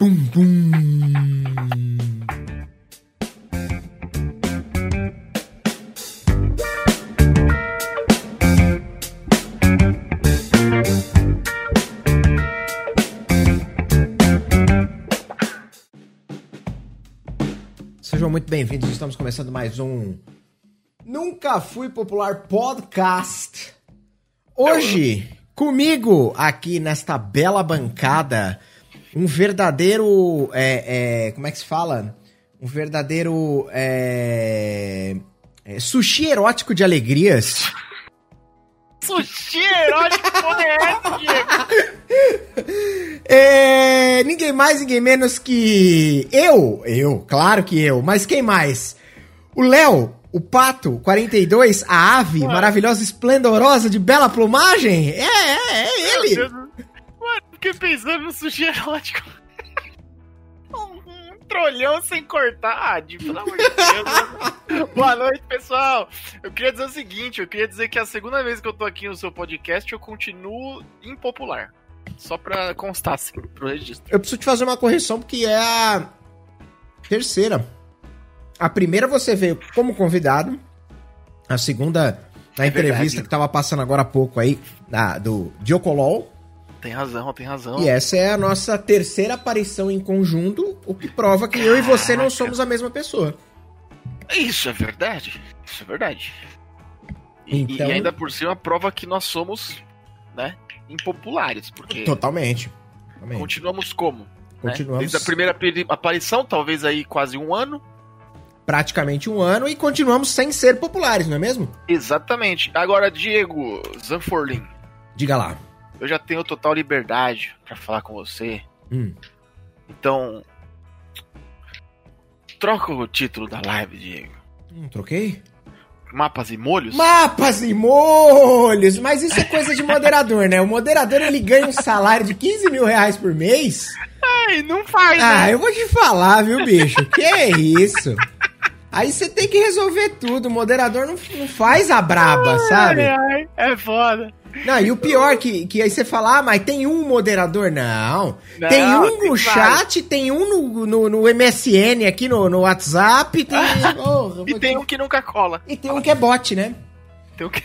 Pum, pum. Sejam muito bem-vindos, estamos começando mais um Nunca Fui Popular Podcast. Hoje, comigo aqui nesta bela bancada, um verdadeiro. É, é, como é que se fala? Um verdadeiro. É, é, sushi erótico de alegrias. Sushi erótico? É, ninguém mais, ninguém menos que eu. Eu, claro que eu. Mas quem mais? O Léo, o Pato 42, a ave maravilhosa, esplendorosa, de bela plumagem. É, é, é ele. Mano, fiquei pensando no sushi erótico. Um, um trolhão sem cortar. Ah, de- pelo amor de Deus. né? Boa noite, pessoal. Eu queria dizer o seguinte: eu queria dizer que é a segunda vez que eu tô aqui no seu podcast eu continuo impopular. Só pra constar, assim, pro registro. Eu preciso te fazer uma correção porque é a terceira. A primeira você veio como convidado. A segunda, na É entrevista verdade. que tava passando agora há pouco aí, da, do Diocolol. Tem razão, tem razão. E essa é a nossa terceira aparição em conjunto, o que prova que eu e você não Caraca. somos a mesma pessoa. Isso é verdade. Isso é verdade. E, Então- e ainda por cima prova que nós somos, né, impopulares, porque Totalmente. Totalmente. continuamos como? né? Continuamos Desde a primeira aparição, talvez aí quase um ano. Praticamente um ano e continuamos sem ser populares, não é mesmo? Exatamente. Agora, Diego Zanforlin, Diga lá. eu já tenho total liberdade pra falar com você. Hum. Então, troca o título da live, Diego. Hum, troquei? Mapas e molhos? Mapas e molhos! Mas isso é coisa de moderador, né? O moderador ele ganha um salário de 15 mil reais por mês. Ai, não faz, Ah, né? eu vou te falar, viu, bicho? Que é isso? Aí você tem que resolver tudo. O moderador não, não faz a braba, sabe? Ai, ai, é foda. Não, e o pior que, que aí você fala, ah, mas tem um moderador. Não. Não, tem um no chat, tem um no, no, no MSN aqui no, no WhatsApp. Tem, E tem te- um que nunca cola. e tem um que é bot, né? Tem um que...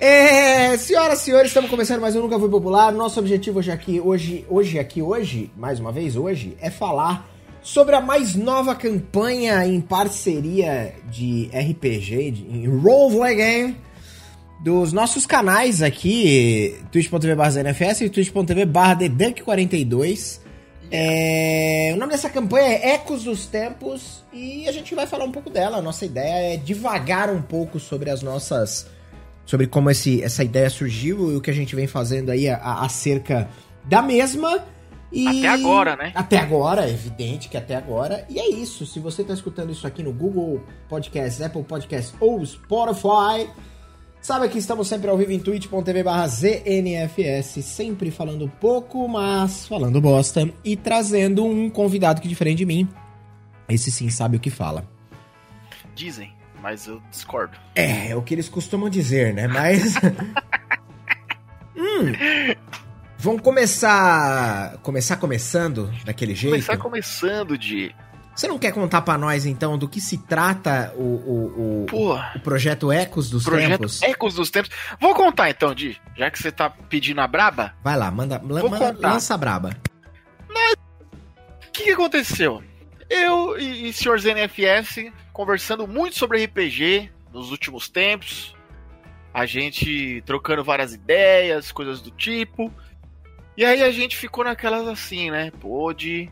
É, senhoras e senhores, estamos começando mais um Nunca Fui Popular. Nosso objetivo hoje aqui, hoje, hoje aqui, hoje, mais uma vez hoje, é falar sobre a mais nova campanha em parceria de RPG, de em Roleplay Game, dos nossos canais aqui, twitch.tv barra e twitch.tv barra TheDunk42. É, o nome dessa campanha é Ecos dos Tempos e a gente vai falar um pouco dela. A nossa ideia é divagar um pouco sobre as nossas sobre como esse, essa ideia surgiu e o que a gente vem fazendo aí a- acerca da mesma. E... Até agora, né? Até agora, é evidente que até agora. E é isso. Se você está escutando isso aqui no Google Podcasts, Apple Podcasts ou Spotify, sabe que estamos sempre ao vivo em twitch.tv barra ZNFS, sempre falando pouco, mas falando bosta e trazendo um convidado que diferente de mim. Esse sim sabe o que fala. Dizem, mas eu discordo. É, é o que eles costumam dizer, né? Mas. hum. Vamos começar. Começar começando daquele jeito? Começar começando de. Você não quer contar pra nós, então, do que se trata o, o, o, Pô, o projeto Ecos dos projeto Tempos? Ecos dos Tempos. Vou contar então, Di. Já que você tá pedindo a braba, Vai lá, manda, Vou manda- contar. lança a braba. o que, que aconteceu? Eu e, e o Sr. ZNFS conversando muito sobre RPG nos últimos tempos. A gente trocando várias ideias, coisas do tipo. E aí a gente ficou naquelas assim, né? Pô, de.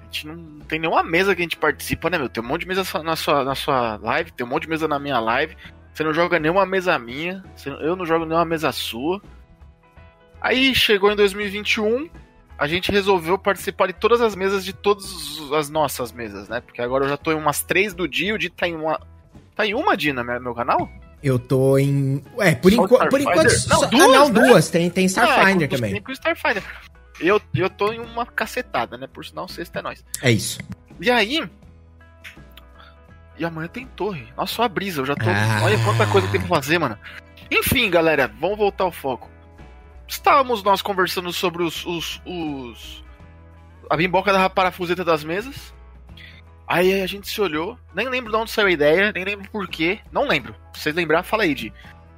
A gente não tem nenhuma mesa que a gente participa, né, meu? Tem um monte de mesa na sua, na sua live, tem um monte de mesa na minha live. Você não joga nenhuma mesa minha, eu não jogo nenhuma mesa sua. Aí chegou em 2021, a gente resolveu participar de todas as mesas de todas as nossas mesas, né? Porque agora eu já tô em umas três do dia, o Di tá em uma. Tá em uma, Di, no meu meu canal? Eu tô em. É, por, enqu... por enquanto. Não, duas, ah, não, né? duas. Tem, tem Ah, Starfinder é, também. Tem com Starfinder. Eu, eu tô em uma cacetada, né? Por sinal, sexta é nós. É isso. E aí. E amanhã tem torre. Nossa, só a brisa, eu já tô. Ah. Olha quanta coisa tem pra fazer, mano. Enfim, galera, vamos voltar ao foco. estávamos nós conversando sobre os, os, os a bimboca da parafuseta das mesas. Aí a gente se olhou, nem lembro de onde saiu a ideia, nem lembro por quê, não lembro. Se vocês lembrar, fala aí, Di.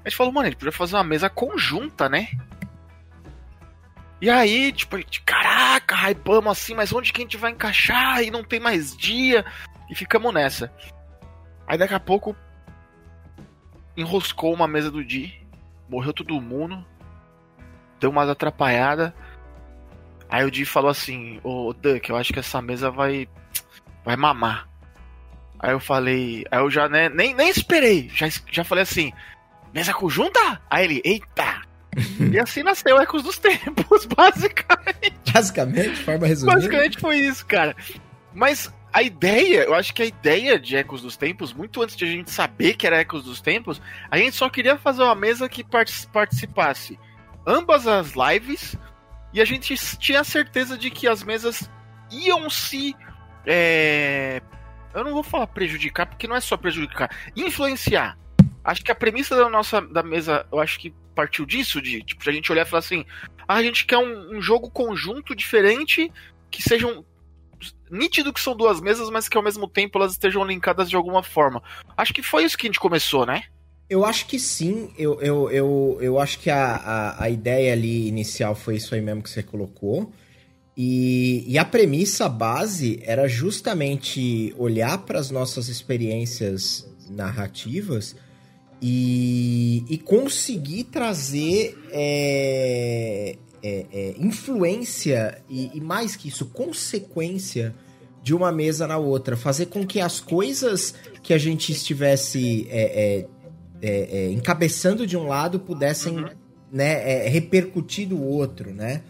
A gente falou, mano, a gente podia fazer uma mesa conjunta, né? E aí, tipo, a gente, caraca, hypamos assim, mas onde que a gente vai encaixar? E não tem mais dia. E ficamos nessa. Aí daqui a pouco enroscou uma mesa do Di, morreu todo mundo, deu umas atrapalhadas. Aí o Di falou assim, ô Duck, eu acho que essa mesa vai vai mamar. Aí eu falei, aí eu já né, nem, nem esperei, já, já falei assim, mesa conjunta? Aí ele, eita! e assim nasceu Ecos dos Tempos, basicamente. Basicamente, forma resumida. Basicamente foi isso, cara. Mas a ideia, eu acho que a ideia de Ecos dos Tempos, muito antes de a gente saber que era Ecos dos Tempos, a gente só queria fazer uma mesa que participasse ambas as lives e a gente tinha certeza de que as mesas iam se é... Eu não vou falar prejudicar, porque não é só prejudicar. Influenciar. Acho que a premissa da nossa da mesa, eu acho que partiu disso, de tipo, a gente olhar e falar assim: ah, a gente quer um, um jogo conjunto diferente, que sejam nítido que são duas mesas, mas que ao mesmo tempo elas estejam linkadas de alguma forma. Acho que foi isso que a gente começou, né? Eu acho que sim, eu, eu, eu, eu acho que a, a, a ideia ali inicial foi isso aí mesmo que você colocou. E, e a premissa base era justamente olhar para as nossas experiências narrativas e, e conseguir trazer é, é, é, influência e, e, mais que isso, consequência de uma mesa na outra. Fazer com que as coisas que a gente estivesse é, é, é, encabeçando de um lado pudessem uhum. né, repercutir do outro, né?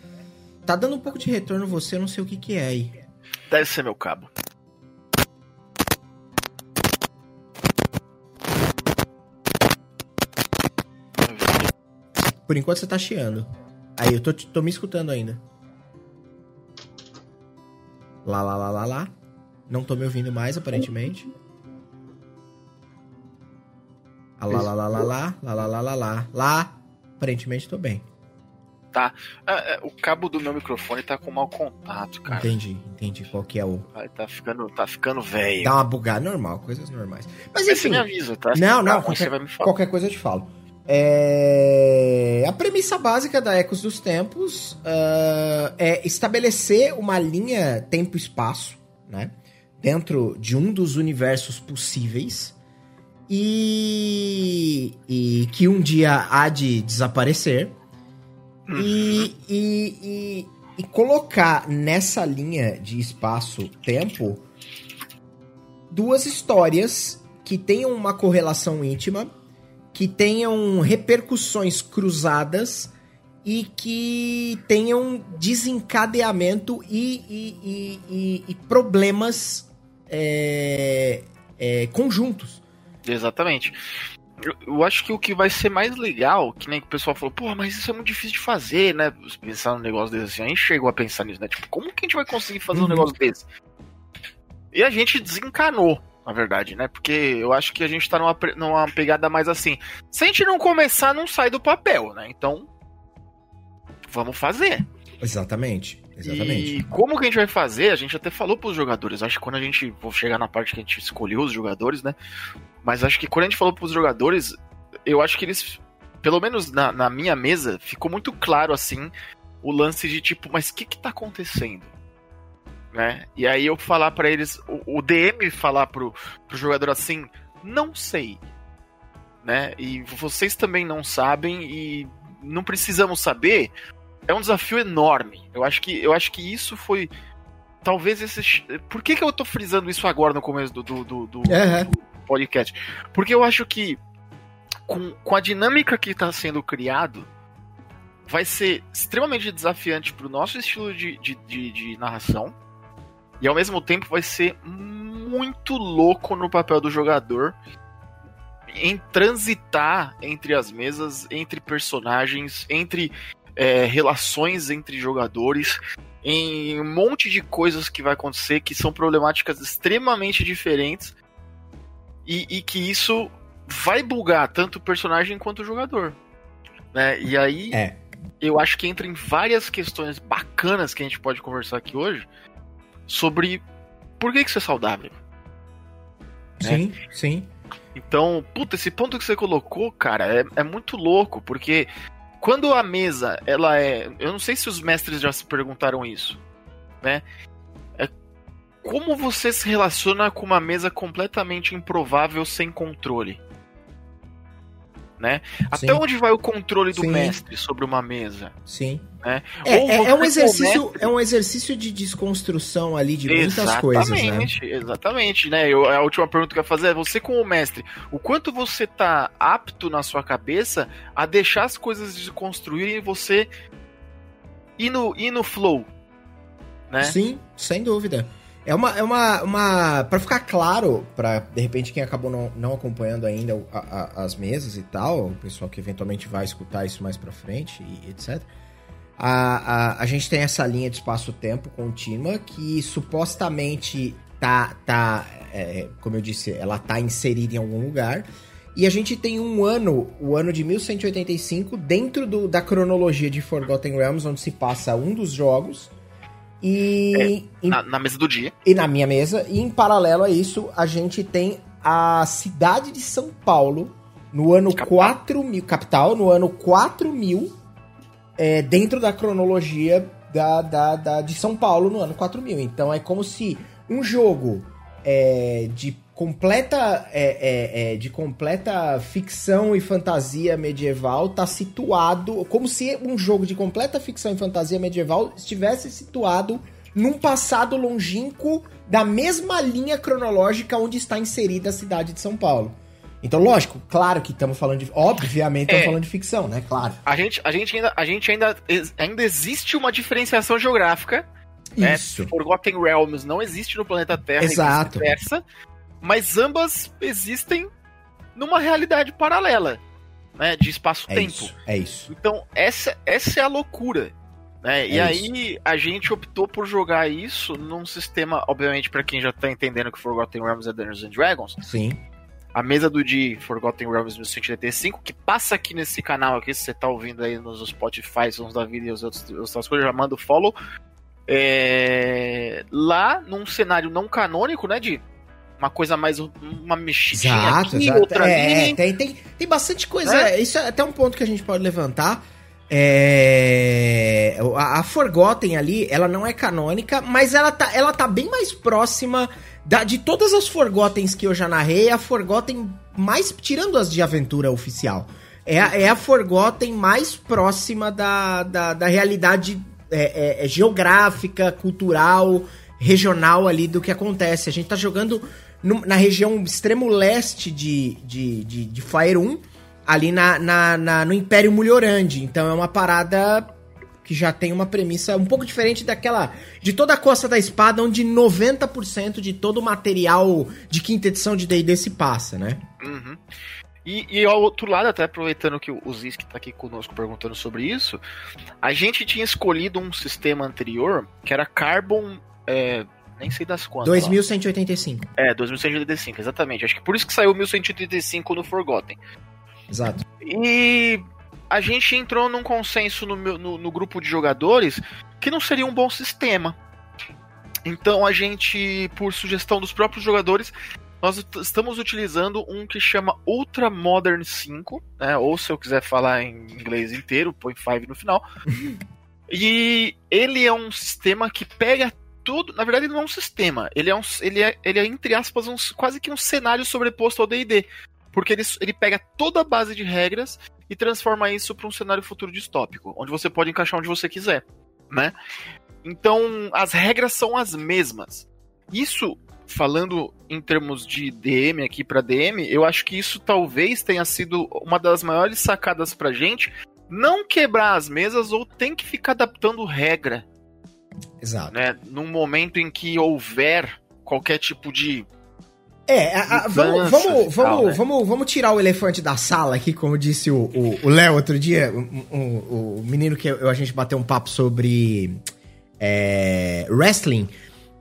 Tá dando um pouco de retorno você, eu não sei o que, que é aí. Deve ser meu cabo. Por enquanto você tá chiando. Aí, eu tô, tô me escutando ainda. Lá, lá, lá, lá, lá. Não tô me ouvindo mais, aparentemente. Ah, lá, lá, lá, lá, lá, lá, lá, lá, lá, lá. Lá, aparentemente tô bem tá. É, é, o cabo do meu microfone tá com mau contato, cara. Entendi, entendi qual que é o. tá ficando, tá ficando velho. Dá uma bugada normal, coisas normais. Mas enfim. Você me avisa, tá? Não, não, qualquer, qualquer coisa eu te falo. É... A premissa básica da Ecos dos Tempos uh, é estabelecer uma linha tempo-espaço, né? Dentro de um dos universos possíveis e, e que um dia há de desaparecer e, e, e, e colocar nessa linha de espaço-tempo duas histórias que tenham uma correlação íntima, que tenham repercussões cruzadas e que tenham desencadeamento e, e, problemas é, é, conjuntos. Exatamente eu acho que o que vai ser mais legal, que nem o pessoal falou, pô, mas isso é muito difícil de fazer, né? Pensar num negócio desse assim. A gente chegou a pensar nisso, né? Tipo, como que a gente vai conseguir fazer um uhum. negócio desse? E a gente desencanou, na verdade, né? Porque eu acho que a gente tá numa, numa pegada mais assim. Se a gente não começar, não sai do papel, né? Então, vamos fazer. Exatamente. Exatamente. E como que a gente vai fazer? A gente até falou pros jogadores. Acho que quando a gente. Vou chegar na parte que a gente escolheu os jogadores, né? Mas acho que quando a gente falou pros jogadores, eu acho que eles. Pelo menos na, na minha mesa, ficou muito claro assim o lance de tipo, mas o que que tá acontecendo? Né? E aí eu falar para eles, o, o, DM falar pro, pro jogador assim, não sei. Né? E vocês também não sabem e não precisamos saber, é um desafio enorme. Eu acho que, eu acho que isso foi. Talvez esse. Por que, que eu tô frisando isso agora no começo do, do, do, do, uhum. do podcast? Porque eu acho que com, com a dinâmica que está sendo criado, vai ser extremamente desafiante pro nosso estilo de, de, de, de narração. E ao mesmo tempo vai ser muito louco no papel do jogador em transitar entre as mesas, entre personagens, entre é, relações entre jogadores, em um monte de coisas que vai acontecer que são problemáticas extremamente diferentes e, e que isso vai bugar tanto o personagem quanto o jogador. Né? E aí. É. eu acho que entra em várias questões bacanas que a gente pode conversar aqui hoje sobre por que, que isso é saudável. Sim, né? sim. Então, puta, esse ponto que você colocou, cara, é, é muito louco, porque quando a mesa, ela é. Eu não sei se os mestres já se perguntaram isso, né? É como você se relaciona com uma mesa completamente improvável sem controle? Né? Sim. Até onde vai o controle do Sim. mestre sobre uma mesa? Sim. Né? É, é, é, um exercício, mestre... é um exercício de desconstrução ali de muitas exatamente, coisas, né? Exatamente, né? Eu, a última pergunta que eu ia fazer é, você como mestre, o quanto você tá apto na sua cabeça a deixar as coisas se construírem e você ir no, ir no flow, né? Sim, sem dúvida. É uma. É uma, uma para ficar claro, para de repente quem acabou não, não acompanhando ainda a, a, as mesas e tal, o pessoal que eventualmente vai escutar isso mais pra frente e etc. A, a, a gente tem essa linha de espaço-tempo contínua que supostamente tá. tá é, como eu disse, ela tá inserida em algum lugar. E a gente tem um ano, o ano de 1185, dentro do, da cronologia de Forgotten Realms, onde se passa um dos jogos e. É, na, na, mesa do dia. E na minha mesa. E em paralelo a isso, a gente tem a cidade de São Paulo no ano capital. 4000. Capital, no ano 4000. É, dentro da cronologia da, da, da, de São Paulo no ano 4000. Então é como se um jogo é, de completa é, é, é, de completa ficção e fantasia medieval tá situado como se um jogo de completa ficção e fantasia medieval estivesse situado num passado longínquo da mesma linha cronológica onde está inserida a cidade de São Paulo. Então, lógico, claro que estamos falando de. Obviamente, estamos é, falando de ficção, né? Claro. A gente, a gente, ainda, a gente ainda, ainda existe uma diferenciação geográfica. Né? Isso. Né? Forgotten Realms não existe no planeta Terra. Exato. E mas ambas existem numa realidade paralela, né, de espaço-tempo. É, é isso. Então essa essa é a loucura, né? É e aí a gente optou por jogar isso num sistema, obviamente para quem já tá entendendo que Forgotten Realms é Dungeons and Dragons. Sim. A mesa do de Forgotten Realms 1185, que passa aqui nesse canal aqui, se você tá ouvindo aí nos Spotify, uns da vida e os outros, outras coisas, já manda o follow. É... Lá, num cenário não canônico, né, de uma coisa mais uma mexidinha exato, aqui, exato. outra é, ali. Tem, tem, tem bastante coisa. É? Isso é até um ponto que a gente pode levantar. É... A, a, Forgotten ali, ela não é canônica, mas ela tá, ela tá bem mais próxima da, de todas as Forgottens que eu já narrei, a Forgotten mais, tirando as de aventura oficial, é a, é a Forgotten mais próxima da, da, da realidade é, é, é geográfica, cultural, regional ali do que acontece. A gente tá jogando na região extremo leste de, de, de, de Fire 1, ali na, na, na, no Império Mulhorande. Então é uma parada que já tem uma premissa um pouco diferente daquela. de toda a Costa da Espada, onde 90% de todo o material de quinta edição de DD se passa, né? Uhum. E, e, ao outro lado, até aproveitando que o Zisk está aqui conosco perguntando sobre isso, a gente tinha escolhido um sistema anterior que era Carbon. É, nem sei das quantas. 2185. É, 2185, exatamente. Acho que por isso que saiu 1185 no Forgotten. Exato. E a gente entrou num consenso no, no, no grupo de jogadores que não seria um bom sistema. Então a gente, por sugestão dos próprios jogadores, nós estamos utilizando um que chama Ultra Modern 5, né? Ou se eu quiser falar em inglês inteiro, põe 5 no final. e ele é um sistema que pega tudo. Na verdade, ele não é um sistema. Ele é, um, ele é, ele é entre aspas, um, quase que um cenário sobreposto ao DD. Porque ele, ele pega toda a base de regras e transforma isso para um cenário futuro distópico, onde você pode encaixar onde você quiser, né? Então, as regras são as mesmas. Isso, falando em termos de DM aqui para DM, eu acho que isso talvez tenha sido uma das maiores sacadas pra gente. Não quebrar as mesas ou tem que ficar adaptando regra Exato. Né? Num momento em que houver qualquer tipo de. É, a, a, vamos, vamos, vamos, tal, né? vamos, vamos tirar o elefante da sala aqui, como disse o Léo outro dia, o, o, o, menino que eu, a gente bateu um papo sobre é, wrestling.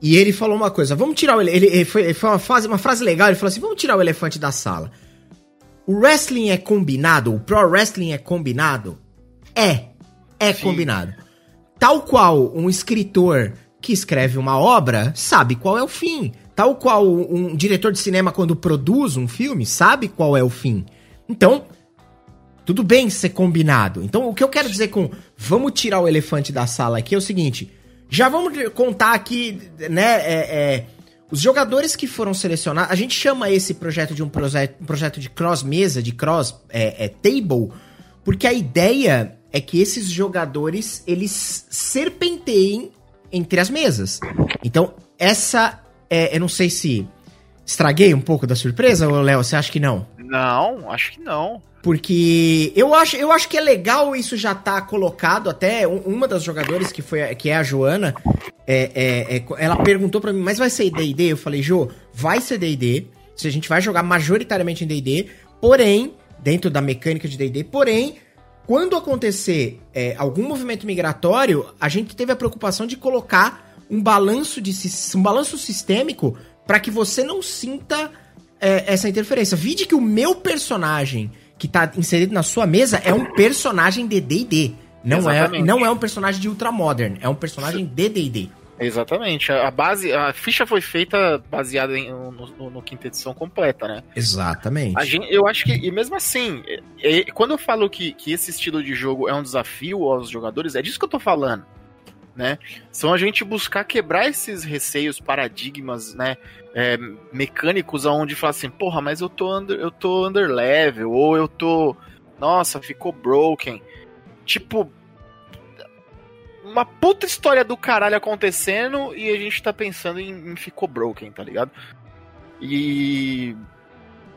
E ele falou uma coisa, vamos tirar o ele, ele foi, ele foi uma, frase, uma frase legal, ele falou assim: vamos tirar o elefante da sala. O wrestling é combinado, o pro wrestling é combinado? É. É Sim. combinado. Tal qual um escritor que escreve uma obra sabe qual é o fim. Tal qual um diretor de cinema, quando produz um filme, sabe qual é o fim. Então, tudo bem ser combinado. Então, o que eu quero dizer com vamos tirar o elefante da sala aqui é o seguinte: já vamos contar aqui, né? é, é, os jogadores que foram selecionados. A gente chama esse projeto de um, proje um projeto de cross-mesa, de cross-table, porque a ideia é que esses jogadores eles serpenteiem entre as mesas. Então, essa. É, eu não sei se estraguei um pouco da surpresa, ou Léo, você acha que não? Não, acho que não. Porque eu acho, eu acho que é legal isso já tá colocado. Até um- uma das jogadoras, que, foi, que é a Joana, é, é- é- ela perguntou pra mim, mas vai ser D&D? Eu falei, Jo, vai ser D&D. Se a gente vai jogar majoritariamente em D&D, porém, dentro da mecânica de D&D, porém, quando acontecer é, algum movimento migratório, a gente teve a preocupação de colocar um balanço de um balanço sistêmico para que você não sinta é, essa interferência. Vide que o meu personagem que tá inserido na sua mesa é um personagem de D&D. Não é, não é um personagem de Ultramodern, é um personagem de D&D. Exatamente. A base, a ficha foi feita baseada em, no, no- no quinta edição completa, né? Exatamente. A gente, eu acho que, e mesmo assim, é- é- quando eu falo que, que esse estilo de jogo é um desafio aos jogadores, é disso que eu tô falando, né? São a gente buscar quebrar esses receios, paradigmas, né? é, mecânicos aonde fala assim, porra, mas eu tô under, eu tô under level, ou eu tô, nossa, ficou broken. Tipo, uma puta história do caralho acontecendo e a gente tá pensando em, em ficou broken, tá ligado? E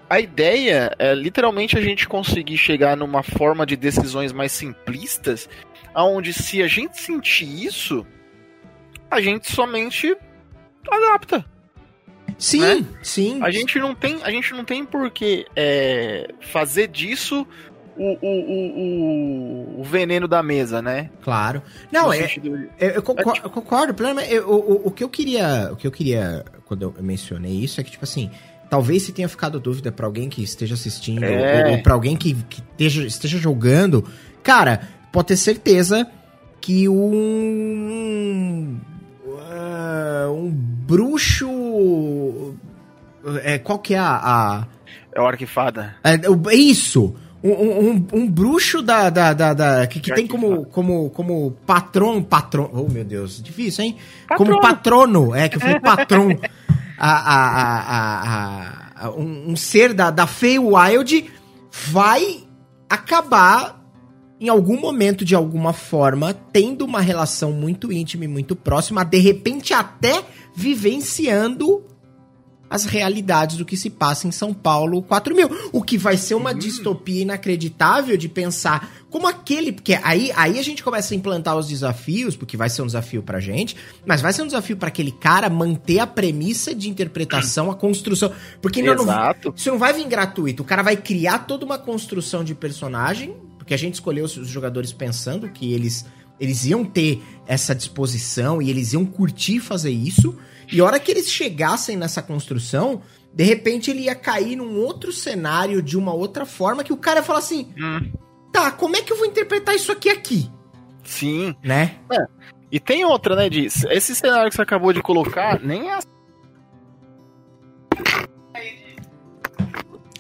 a ideia é literalmente a gente conseguir chegar numa forma de decisões mais simplistas, aonde se a gente sentir isso, a gente somente adapta. Sim, né? sim. A gente não tem, a gente não tem por que é, fazer disso o, o, o, o, veneno da mesa, né? Claro. Não, é, sentido Eu, eu concordo, eu concordo plenamente. Eu- o, o, o que eu queria, o que eu queria quando eu mencionei isso é que tipo assim, talvez se tenha ficado dúvida pra alguém que esteja assistindo É. ou, ou para alguém que, que esteja, esteja jogando, cara, pode ter certeza que um ah, um bruxo é, qual que é a, a É é, o- é isso! Um, um- bruxo da, da, da, da- que, que Já tem como, como, como patrão, patrão, oh meu Deus, difícil, hein? Patrono. Como patrono, é, que eu falei patrão, a, a- a- um, um ser da, da Feywild vai acabar em algum momento, de alguma forma, tendo uma relação muito íntima e muito próxima, de repente até vivenciando as realidades do que se passa em São Paulo 4000. O que vai ser uma distopia inacreditável de pensar como aquele. Porque aí, aí a gente começa a implantar os desafios, porque vai ser um desafio pra gente, mas vai ser um desafio pra aquele cara manter a premissa de interpretação, a construção. Porque não, não, Exato. isso não vai vir gratuito. O cara vai criar toda uma construção de personagem, porque a gente escolheu os os jogadores pensando que eles, eles iam ter essa disposição e eles iam curtir fazer isso. E a hora que eles chegassem nessa construção, de repente ele ia cair num outro cenário de uma outra forma que o cara ia falar assim: Hum, tá, como é que eu vou interpretar isso aqui aqui? sim. Né? E tem outra, né, de esse cenário que você acabou de colocar, nem é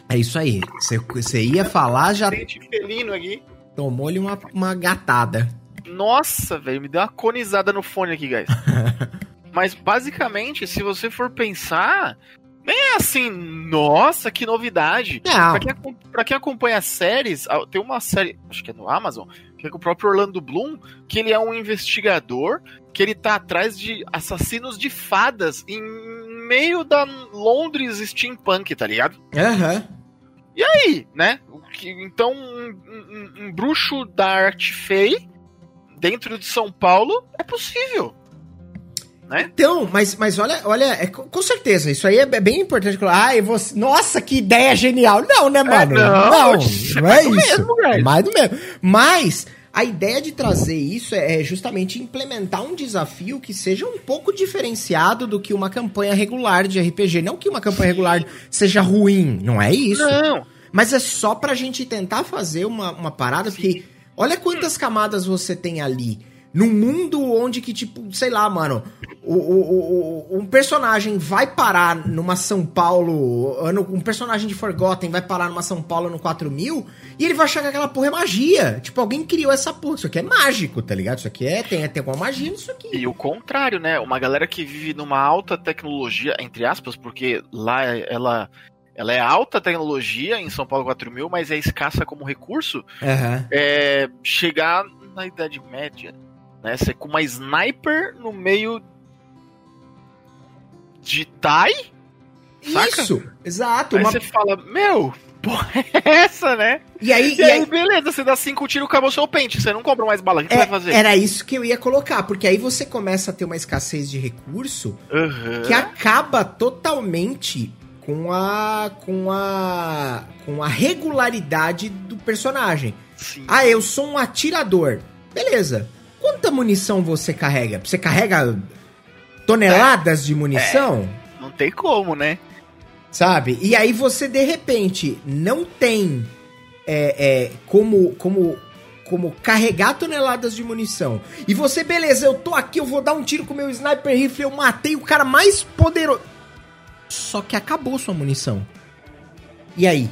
É isso aí. Você- ia falar, já acidente felino aqui. tomou-lhe uma, uma gatada. Nossa, velho, me deu uma conizada no fone aqui, guys. Mas basicamente, se você for pensar, nem é assim, nossa, que novidade. Não. Pra quem, pra quem acompanha séries, tem uma série, acho que é no Amazon, que é com o próprio Orlando Bloom, que ele é um investigador, que ele tá atrás de assassinos de fadas em meio da Londres steampunk, tá ligado? Aham. E aí, né? Então, um, um- um bruxo da arte fei dentro de São Paulo é possível. Né? Então, mas, mas olha, olha, é, com certeza, isso aí é be- bem importante. Ah, você, nossa, que ideia genial. Não, né, mano? não, não, isso é não é mais do isso. mesmo, velho. É mais do mesmo. Mas a ideia de trazer isso é é justamente implementar um desafio que seja um pouco diferenciado do que uma campanha regular de RPG. Não que uma campanha regular seja ruim, não é isso. Não. Mas é só pra gente tentar fazer uma, uma parada, porque Olha quantas camadas você tem ali. Num mundo onde que, tipo, sei lá, mano, o, o, o, um personagem vai parar numa São Paulo, um personagem de Forgotten vai parar numa São Paulo no 4000 e ele vai achar que aquela porra é magia. Tipo, alguém criou essa porra. Isso aqui é mágico, tá ligado? Isso aqui é, tem, tem alguma magia nisso aqui. E o contrário, né? Uma galera que vive numa alta tecnologia, entre aspas, porque lá ela ela é alta tecnologia em São Paulo 4000, mas é escassa como recurso. Uhum. É, chegar na Idade Média, né? Você com uma sniper no meio de Tai? Saca? Isso, exato. Aí uma... você fala, meu, porra é essa, né? E aí, e, e aí, aí, beleza, você dá cinco tiros, acabou seu pente, você não compra mais bala, o que é, você vai fazer? Era isso que eu ia colocar, porque aí você começa a ter uma escassez de recurso uhum. que acaba totalmente com a com a com a regularidade do personagem. Sim. Ah, eu sou um atirador. Beleza. Quanta munição você carrega? Você carrega toneladas é. de munição? É. Não tem como, né? Sabe? E aí você de repente não tem é, é, como como como carregar toneladas de munição. E você, beleza, eu tô aqui, eu vou dar um tiro com meu sniper rifle, eu matei o cara mais poderoso. Só que acabou sua munição. E aí?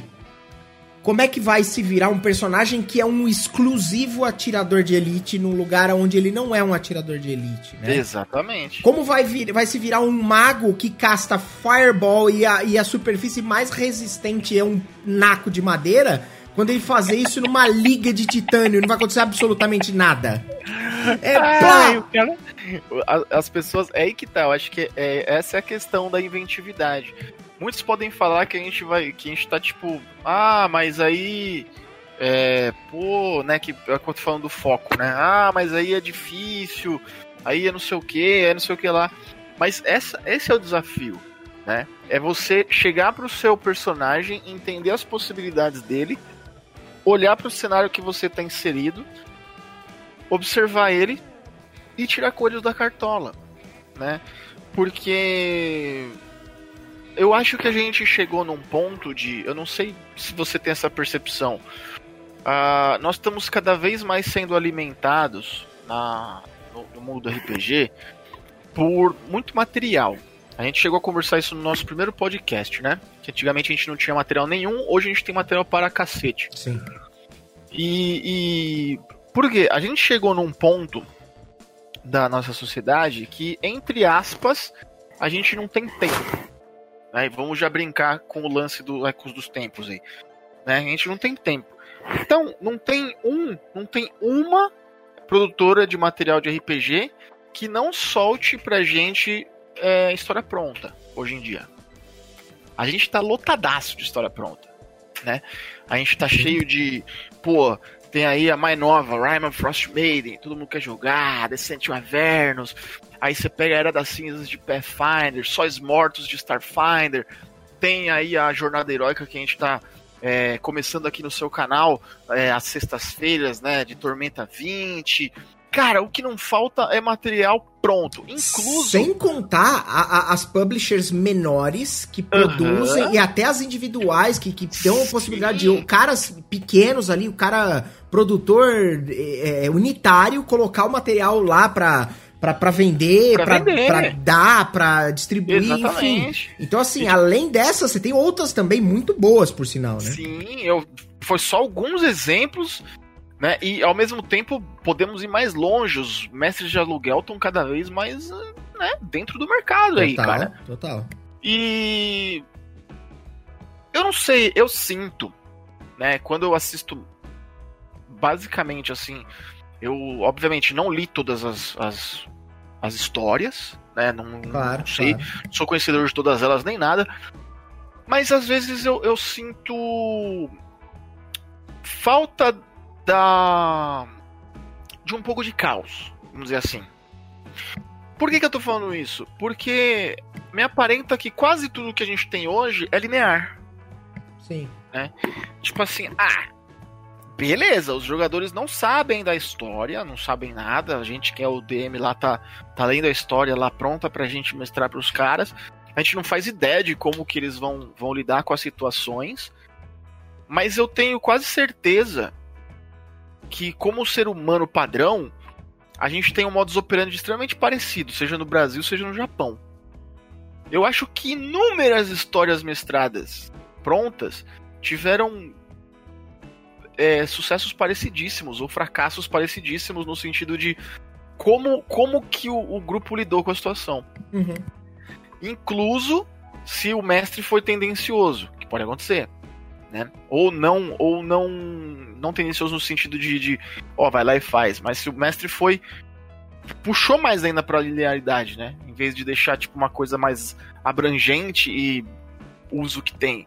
Como é que vai se virar um personagem que é um exclusivo atirador de elite num lugar onde ele não é um atirador de elite, né? Exatamente. Como vai, vir, vai se virar um mago que casta fireball e a, e a superfície mais resistente é um naco de madeira? Quando ele fazer isso numa liga de titânio, não vai acontecer absolutamente nada. É Ai, cara, as pessoas. É aí que tá, eu acho que é, essa é a questão da inventividade. Muitos podem falar que a gente vai. Que a gente tá tipo. Ah, mas aí. É, pô, né? Que é eu tô falando do foco, né? Ah, mas aí é difícil. Aí é não sei o que, é não sei o que lá. Mas essa, esse é o desafio, né? É você chegar pro seu personagem, entender as possibilidades dele olhar para o cenário que você está inserido, observar ele e tirar coisas da cartola, né? Porque eu acho que a gente chegou num ponto de, eu não sei se você tem essa percepção, uh, nós estamos cada vez mais sendo alimentados na, no, no mundo do RPG por muito material. A gente chegou a conversar isso no nosso primeiro podcast, né? Que antigamente a gente não tinha material nenhum, hoje a gente tem material para cacete. Sim. E, e por quê? A gente chegou num ponto da nossa sociedade que, entre aspas, a gente não tem tempo. Né? Vamos já brincar com o lance do Ecos dos Tempos aí. Né? A gente não tem tempo. Então, não tem um, não tem uma produtora de material de RPG que não solte pra gente é, história pronta hoje em dia. A gente tá lotadaço de história pronta, né? A gente tá cheio de, pô, tem aí a mais nova, of Frost Maiden, todo mundo quer jogar, Descent Avernos. Aí você pega a Era das Cinzas de Pathfinder, Sóis Mortos de Starfinder. Tem aí a Jornada Heróica que a gente tá é, começando aqui no seu canal, é, às sextas-feiras, né, de Tormenta 20. Cara, o que não falta é material pronto. Incluso. Sem contar a, a, as publishers menores que produzem uhum. e até as individuais que, que dão a possibilidade de caras pequenos ali, o cara produtor é, é, unitário, colocar o material lá pra. Pra, pra vender, pra, pra, pra dar, pra distribuir, Exatamente. enfim. Então, assim, além dessas, você tem outras também muito boas, por sinal, né? Sim, eu, foi só alguns exemplos né? E ao mesmo tempo podemos ir mais longe. Os mestres de aluguel estão cada vez mais né, dentro do mercado total, aí, cara. Total. E eu não sei, eu sinto, né? Quando eu assisto, basicamente assim, eu obviamente não li todas as, as, as histórias, né? Não, claro, não sei, claro. não sou conhecedor de todas elas nem nada. Mas às vezes eu, eu sinto falta da de um pouco de caos, vamos dizer assim. Por que, que eu tô falando isso? Porque me aparenta que quase tudo que a gente tem hoje é linear. Sim. Né? Tipo assim, ah, beleza, os jogadores não sabem da história, não sabem nada. A gente que é o DM lá tá, tá lendo a história lá pronta pra gente mostrar pros caras. A gente não faz ideia de como que eles vão, vão lidar com as situações. Mas eu tenho quase certeza que, como ser humano padrão, a gente tem um modus operandi extremamente parecido, seja no Brasil, seja no Japão. Eu acho que inúmeras histórias mestradas prontas tiveram é, sucessos parecidíssimos ou fracassos parecidíssimos no sentido de como, como que o, o grupo lidou com a situação. Uhum. Incluso se o mestre foi tendencioso, que pode acontecer. Né? Ou não, ou não, não tendencioso no sentido de, de ó, vai lá e faz, mas se o mestre foi puxou mais ainda para linearidade, né? Em vez de deixar tipo uma coisa mais abrangente e uso que tem.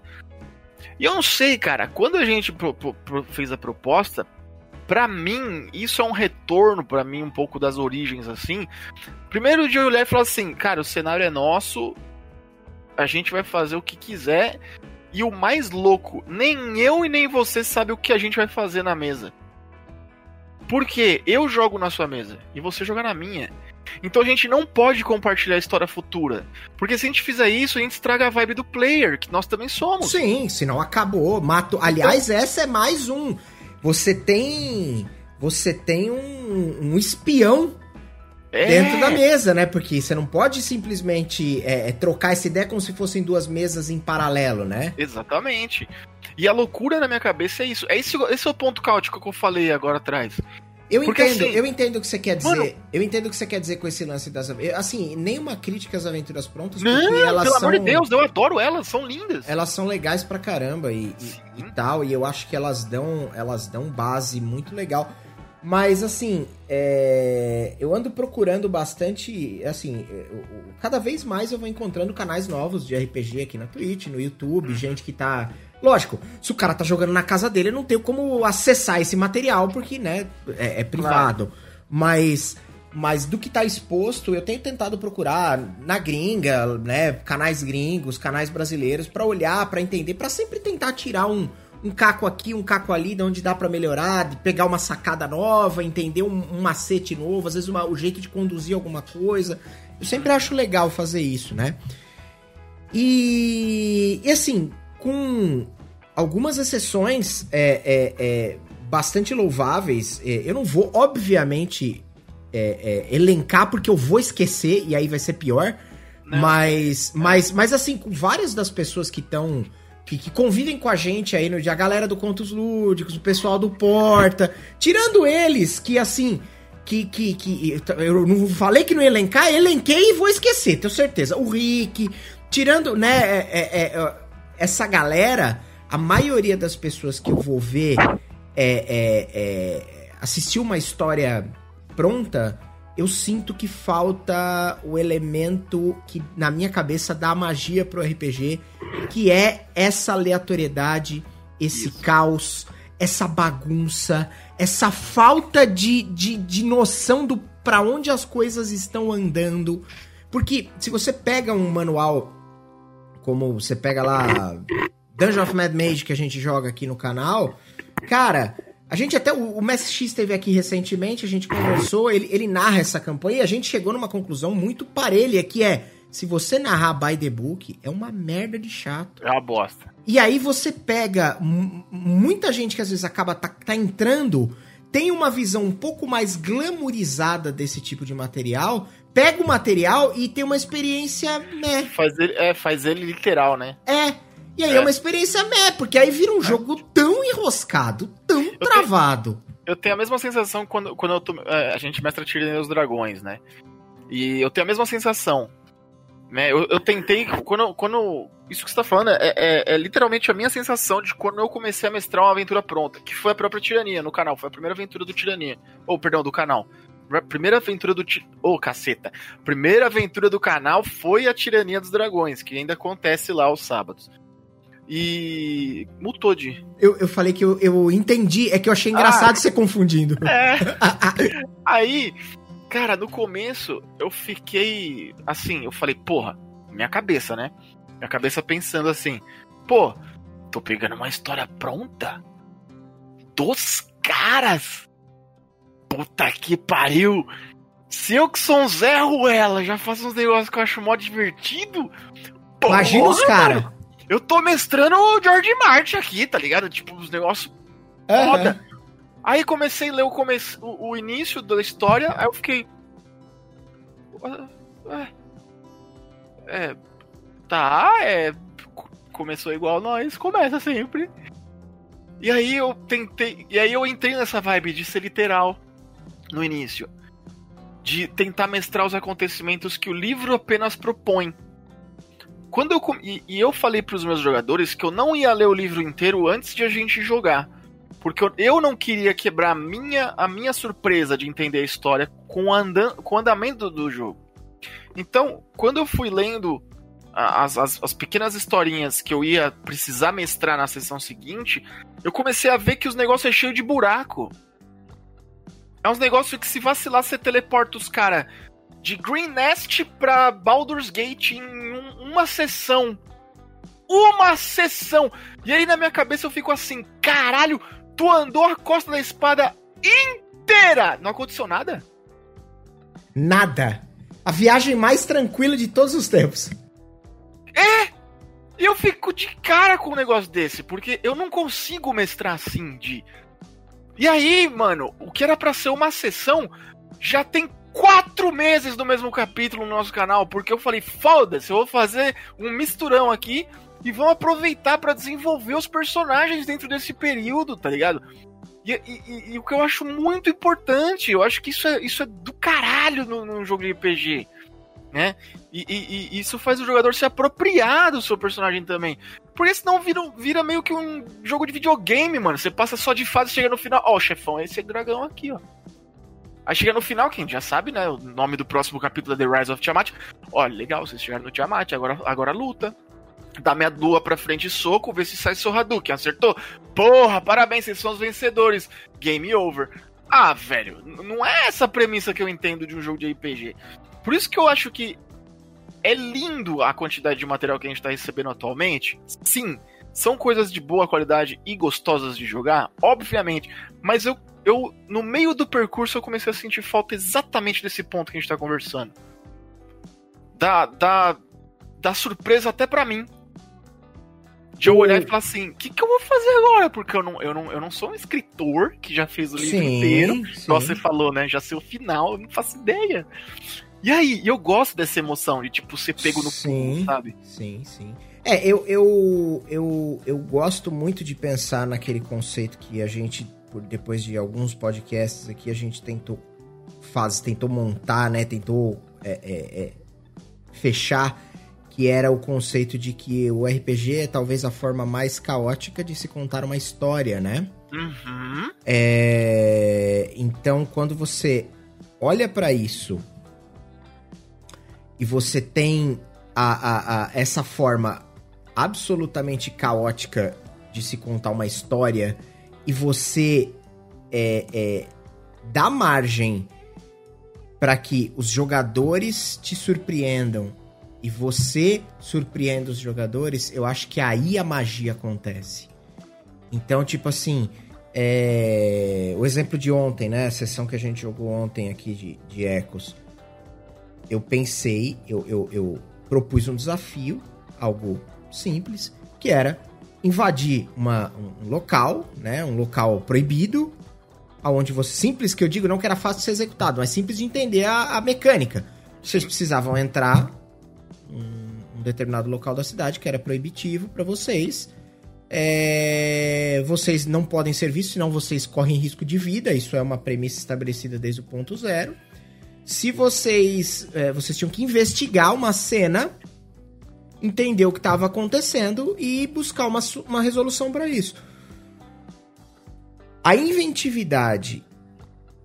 E eu não sei, cara, quando a gente pro, pro, fez a proposta, para mim, isso é um retorno para mim um pouco das origens assim. Primeiro de eu olhar e assim, cara, o cenário é nosso, a gente vai fazer o que quiser. E o mais louco, nem eu e nem você sabe o que a gente vai fazer na mesa. Porque eu jogo na sua mesa e você joga na minha. Então a gente não pode compartilhar a história futura. Porque se a gente fizer isso, a gente estraga a vibe do player, que nós também somos. Sim, senão acabou. Mato. Aliás, então... essa é mais um. Você tem. Você tem um, um espião é. dentro da mesa, né? Porque você não pode simplesmente é, é, trocar essa ideia como se fossem duas mesas em paralelo, né? Exatamente. E a loucura na minha cabeça é isso. É esse, esse é o ponto caótico que eu falei agora atrás. Eu Porque, entendo, assim, eu entendo o que você quer dizer. Mano, eu entendo o que você quer dizer com esse lance das assim, nenhuma crítica às aventuras prontas, porque não, elas pelo são, amor de Deus, eu adoro elas, são lindas. Elas são legais pra caramba e, e, e, tal, e eu acho que elas dão, elas dão base muito legal. Mas assim, é... eu ando procurando bastante, assim, eu, cada vez mais eu vou encontrando canais novos de RPG aqui na Twitch, no YouTube, uhum. gente que tá Lógico, se o cara tá jogando na casa dele, eu não tenho como acessar esse material, porque, né, é, é privado. Claro. Mas, mas do que tá exposto, eu tenho tentado procurar na gringa, né, canais gringos, canais brasileiros, para olhar, para entender, para sempre tentar tirar um, um caco aqui, um caco ali, de onde dá para melhorar, pegar uma sacada nova, entender um, um macete novo, às vezes uma, o jeito de conduzir alguma coisa. Eu sempre acho legal fazer isso, né? E, e assim, com algumas exceções é, é, é bastante louváveis. É, eu não vou, obviamente, é, elencar porque eu vou esquecer e aí vai ser pior. Não. Mas, mas, mas assim, várias das pessoas que estão que, que, convivem com a gente aí no dia, a galera do Contos Lúdicos, o pessoal do Porta, tirando eles que assim, que, que, que eu não falei que não ia elencar, elenquei e vou esquecer, tenho certeza. O Rick, tirando, né, é, é, essa galera, a maioria das pessoas que eu vou ver é, é, é, assistir uma história pronta, eu sinto que falta o elemento que na minha cabeça dá magia pro RPG, que é essa aleatoriedade, esse Isso. caos, essa bagunça, essa falta de, de, de noção do para onde as coisas estão andando. Porque se você pega um manual como você pega lá Dungeon of Mad Mage que a gente joga aqui no canal, cara, a gente até. O, o Messi X esteve aqui recentemente, a gente conversou, ele, ele narra essa campanha e a gente chegou numa conclusão muito parelha, que é. Se você narrar by the book, é uma merda de chato. É uma bosta. E aí você pega muita gente que às vezes acaba tá, tá entrando, tem uma visão um pouco mais glamourizada desse tipo de material, pega o material e tem uma experiência, né? Faz ele, é, faz ele literal, né? É. E aí é, é uma experiência meh, porque aí vira um jogo tão enroscado, tão eu travado. Tenho, eu tenho a mesma sensação quando, quando eu tô, é, a gente mestra Tirania dos Dragões, né? E eu tenho a mesma sensação. Né? Eu, eu tentei, quando, quando. Isso que você tá falando é, é, é, literalmente a minha sensação de quando eu comecei a mestrar uma aventura pronta, que foi a própria Tirania no canal, foi a primeira aventura do Tirania. Ou, perdão, do canal primeira aventura do. Ô, oh, caceta! Primeira aventura do canal foi a Tirania dos Dragões, que ainda acontece lá aos sábados. E. Mutou de. Eu, eu falei que eu, eu entendi, é que eu achei engraçado ah, você confundindo. É. Aí, cara, no começo eu fiquei assim, eu falei, porra, minha cabeça, né? Minha cabeça pensando assim, pô, tô pegando uma história pronta dos caras Puta que pariu! Se eu que sou um Zé Ruela já faço uns negócios que eu acho mó divertido. Porra, Imagina os caras. Eu tô mestrando o George Martin aqui, tá ligado? Tipo, os negócios uhum. foda. Aí comecei a ler o, começo, o, o início da história, aí eu fiquei. É, é, tá, é. Começou igual nós, começa sempre. E aí eu tentei. E aí eu entrei nessa vibe de ser literal no início. De tentar mestrar os acontecimentos que o livro apenas propõe. Quando eu e, e eu falei para os meus jogadores que eu não ia ler o livro inteiro antes de a gente jogar. Porque eu, eu não queria quebrar a minha, a minha surpresa de entender a história com andan, com o andamento do jogo. Então, quando eu fui lendo as, as, as, pequenas historinhas que eu ia precisar mestrar na sessão seguinte, eu comecei a ver que os negócios é cheio de buraco. É uns negócios que se vacilar, você teleporta os caras de Green Nest pra Baldur's Gate em uma sessão. Uma sessão! E aí na minha cabeça eu fico assim, caralho, tu andou a costa da espada inteira! Não aconteceu nada? Nada. A viagem mais tranquila de todos os tempos. É! E eu fico de cara com um negócio desse, porque eu não consigo mestrar assim de. E aí, mano, o que era para ser uma sessão já tem quatro meses do mesmo capítulo no nosso canal, porque eu falei, foda-se, eu vou fazer um misturão aqui e vão aproveitar para desenvolver os personagens dentro desse período, tá ligado? E, e, e, o que eu acho muito importante, eu acho que isso é, isso é do caralho no jogo de RPG né? E, e, e, isso faz o jogador se apropriar do seu personagem também. Porque senão vira, vira meio que um jogo de videogame, mano. Você passa só de fase, chega no final, ó, oh, chefão, esse é dragão aqui, ó. Aí chega no final, quem já sabe, né? O nome do próximo capítulo é The Rise of Tiamat. Olha, legal, vocês chegaram no Tiamat, agora, agora luta. Dá minha dua pra frente soco, vê se sai seu Hadouken. Acertou? Porra, parabéns, vocês são os vencedores. Game over. Ah, velho, não é essa premissa que eu entendo de um jogo de RPG. Por isso que eu acho que é lindo a quantidade de material que a gente está recebendo atualmente. Sim, são coisas de boa qualidade e gostosas de jogar, obviamente. Mas eu, eu no meio do percurso, eu comecei a sentir falta exatamente desse ponto que a gente está conversando. Da, da, da surpresa até para mim. De eu olhar e falar assim, o que, que eu vou fazer agora? Porque eu não, eu, não, eu não sou um escritor que já fez o livro sim, inteiro. Sim. Igual você falou, né? Já sei o final, eu não faço ideia. E aí, eu gosto dessa emoção de, tipo, ser pego no sim, pulo, sabe? Sim, sim. É, eu, eu, eu, eu gosto muito de pensar naquele conceito que a gente, depois de alguns podcasts aqui, a gente tentou faz, tentou montar, né? Tentou é, é, é, fechar, que era o conceito de que o RPG é talvez a forma mais caótica de se contar uma história, né? Uhum. É, então, quando você olha para isso e você tem a, a, a, essa forma absolutamente caótica de se contar uma história e você é, é, dá margem para que os jogadores te surpreendam e você surpreenda os jogadores, eu acho que aí a magia acontece. Então, tipo assim, é... o exemplo de ontem, né? A sessão que a gente jogou ontem aqui de, de Ecos eu pensei, eu, eu, eu propus um desafio, algo simples, que era invadir uma, um local, né? Um local proibido, aonde você simples que eu digo não que era fácil de ser executado, mas simples de entender a, a mecânica. Vocês precisavam entrar um, um determinado local da cidade que era proibitivo para vocês. É, vocês não podem ser vistos, senão vocês correm risco de vida. Isso é uma premissa estabelecida desde o ponto zero se vocês. É, vocês tinham que investigar uma cena, entender o que estava acontecendo e buscar uma, uma resolução para isso. A inventividade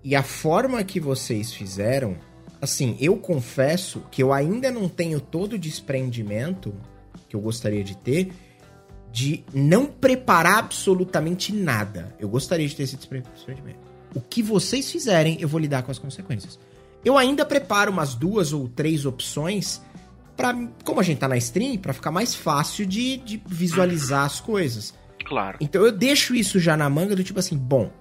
e a forma que vocês fizeram, assim, eu confesso que eu ainda não tenho todo o desprendimento que eu gostaria de ter de não preparar absolutamente nada. Eu gostaria de ter esse desprendimento. O que vocês fizerem, eu vou lidar com as consequências. Eu ainda preparo umas duas ou três opções para, como a gente tá na stream, para ficar mais fácil de, de visualizar as coisas. Claro. Então eu deixo isso já na manga do tipo assim, bom,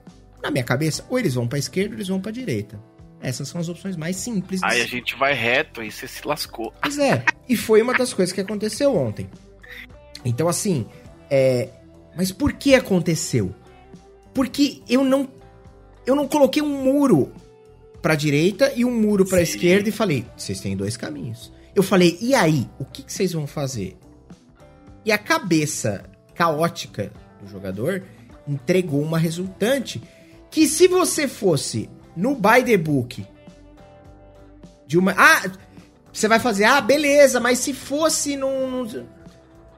na minha cabeça, ou eles vão para esquerda ou eles vão para direita. Essas são as opções mais simples. Aí a gente vai reto e você se lascou. Pois é. E foi uma das coisas que aconteceu ontem. Então, assim, é... mas por que aconteceu? Porque eu não eu não coloquei um muro pra direita e um muro pra Sim. esquerda e falei, vocês têm dois caminhos. Eu falei, e aí? O que, que vocês vão fazer? E a cabeça caótica do jogador entregou uma resultante que se você fosse no by the book de uma. Ah, você vai fazer, ah, beleza, mas se fosse num.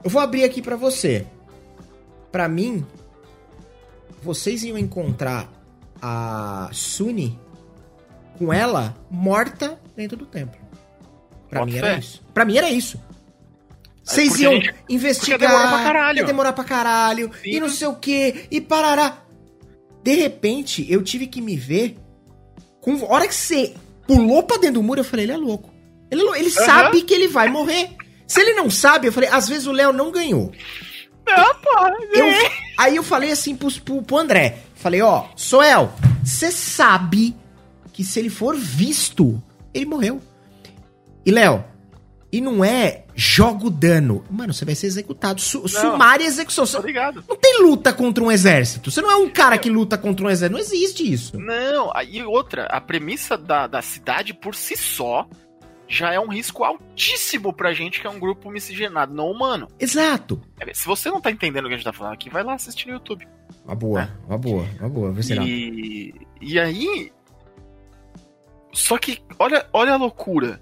Eu vou abrir aqui pra você. Pra mim, vocês iam encontrar a Suni com ela morta dentro do templo. Pra mim era isso. Pra mim era isso. Vocês iam gente- investigar. ia demorar pra caralho. Ia demorar pra caralho. Sim. E não sei o que. E parará. De repente, eu tive que me ver. Com a hora que você pulou pra dentro do muro, eu falei, ele é louco. Ele, é lou- ele sabe que ele vai morrer. Se ele não sabe, eu falei, às vezes o Léo não ganhou. Não, porra. Eu- aí eu falei assim pro, pro, pro André. Falei, ó, Soel, você sabe que se ele for visto, ele morreu. E, Léo, e não é joga o dano. Mano, você vai ser executado. Su sumária execução. Você não tem luta contra um exército. Você não é um cara que luta contra um exército. Não existe isso. Não, aí outra, a premissa da, da cidade por si só já é um risco altíssimo pra gente que é um grupo miscigenado, não humano. Exato. É, Se você não tá entendendo o que a gente tá falando aqui, vai lá assistir no YouTube. Uma boa, uma boa, uma boa. Vê se não. E, e aí. Só que, olha, olha a loucura.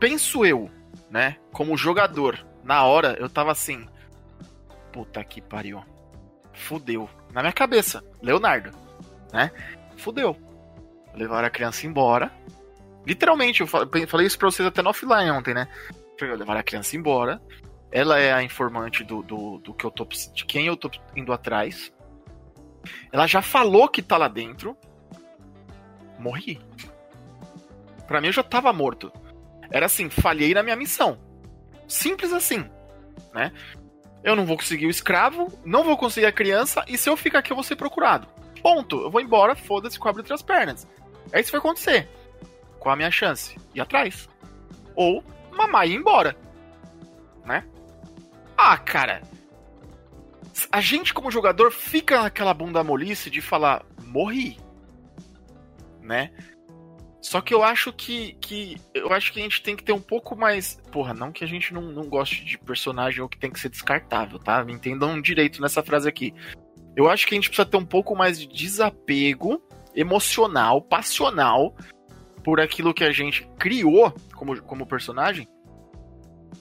Penso eu, né? Como jogador, na hora eu tava assim. Puta que pariu. Fudeu. Na minha cabeça, Leonardo, né? Fudeu. Levaram a criança embora. Literalmente, eu fa- falei isso pra vocês até no offline ontem, né? Levaram a criança embora. Ela é a informante do, do, do que eu tô. de quem eu tô indo atrás. Ela já falou que tá lá dentro. Morri. Pra mim eu já tava morto. Era assim, falhei na minha missão. Simples assim, né? Eu não vou conseguir o escravo, não vou conseguir a criança, e se eu ficar aqui eu vou ser procurado. Ponto. Eu vou embora, foda-se, cobre entre as pernas. É isso que vai acontecer. Qual a minha chance? Ir atrás. Ou mamar e ir embora. Né? Ah, cara. A gente, como jogador, fica naquela bunda molice de falar, morri. Né? Só que eu acho que, que. Eu acho que a gente tem que ter um pouco mais. Porra, não que a gente não, não goste de personagem ou que tem que ser descartável, tá? Me entendam direito nessa frase aqui. Eu acho que a gente precisa ter um pouco mais de desapego emocional, passional, por aquilo que a gente criou como, como personagem,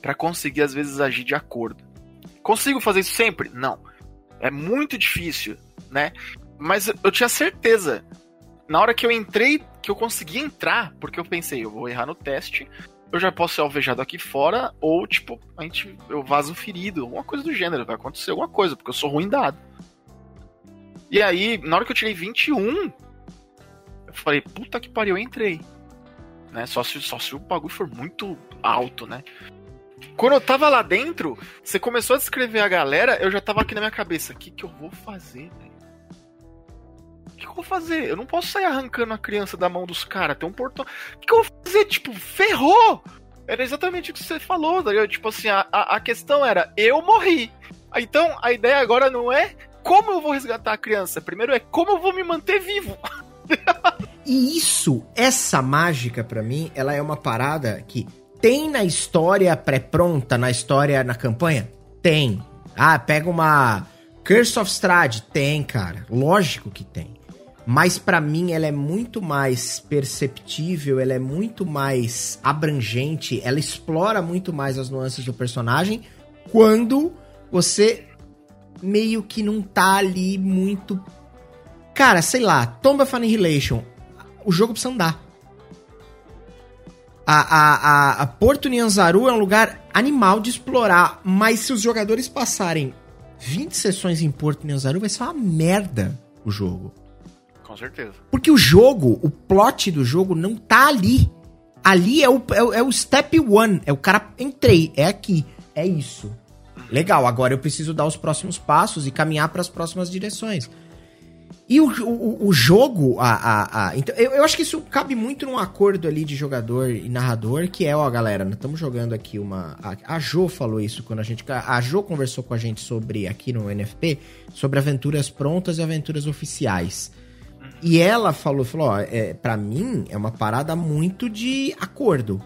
para conseguir, às vezes, agir de acordo. Consigo fazer isso sempre? Não. É muito difícil, né? Mas eu tinha certeza. Na hora que eu entrei, que eu consegui entrar, porque eu pensei, eu vou errar no teste, eu já posso ser alvejado aqui fora, ou tipo, a gente, eu vazo ferido, alguma coisa do gênero, vai acontecer alguma coisa, porque eu sou ruim dado. E aí, na hora que eu tirei 21, eu falei, puta que pariu, eu entrei. Né? Só, se, só se o bagulho for muito alto, né? Quando eu tava lá dentro, você começou a descrever a galera, eu já tava aqui na minha cabeça, o que, que eu vou fazer, velho? Que, eu vou fazer? Eu não posso sair arrancando a criança da mão dos caras, tem um portão. O que, que eu vou fazer? Tipo, ferrou! Era exatamente o que você falou, tá? Tipo assim, a, a, questão era, eu morri. Então, a ideia agora não é como eu vou resgatar a criança, primeiro é como eu vou me manter vivo. E isso, essa mágica pra mim, ela é uma parada que tem na história pré-pronta, na história, na campanha? Tem. Ah, pega uma Curse of Strahd? Tem, cara. Lógico que tem. Mas pra mim ela é muito mais perceptível, ela é muito mais abrangente, ela explora muito mais as nuances do personagem quando você meio que não tá ali muito. Cara, sei lá, Tomb of Annihilation, o jogo precisa andar. A, a, a, a Porto Nyanzaru é um lugar animal de explorar, mas se os jogadores passarem 20 sessões em Porto Nyanzaru, vai ser uma merda o jogo. Com certeza. Porque o jogo, o plot do jogo não tá ali. Ali é o, é, é o step one. É o cara, entrei, é aqui, é isso. Legal, agora eu preciso dar os próximos passos e caminhar para as próximas direções. E o, o, o jogo, a, a, a- então, eu, eu acho que isso cabe muito num acordo ali de jogador e narrador, que é, ó, galera, nós estamos jogando aqui uma. A, a Jo falou isso quando a gente. A Jo conversou com a gente sobre, aqui no NFP, sobre aventuras prontas e aventuras oficiais. E ela falou, falou, ó, é, pra mim é uma parada muito de acordo.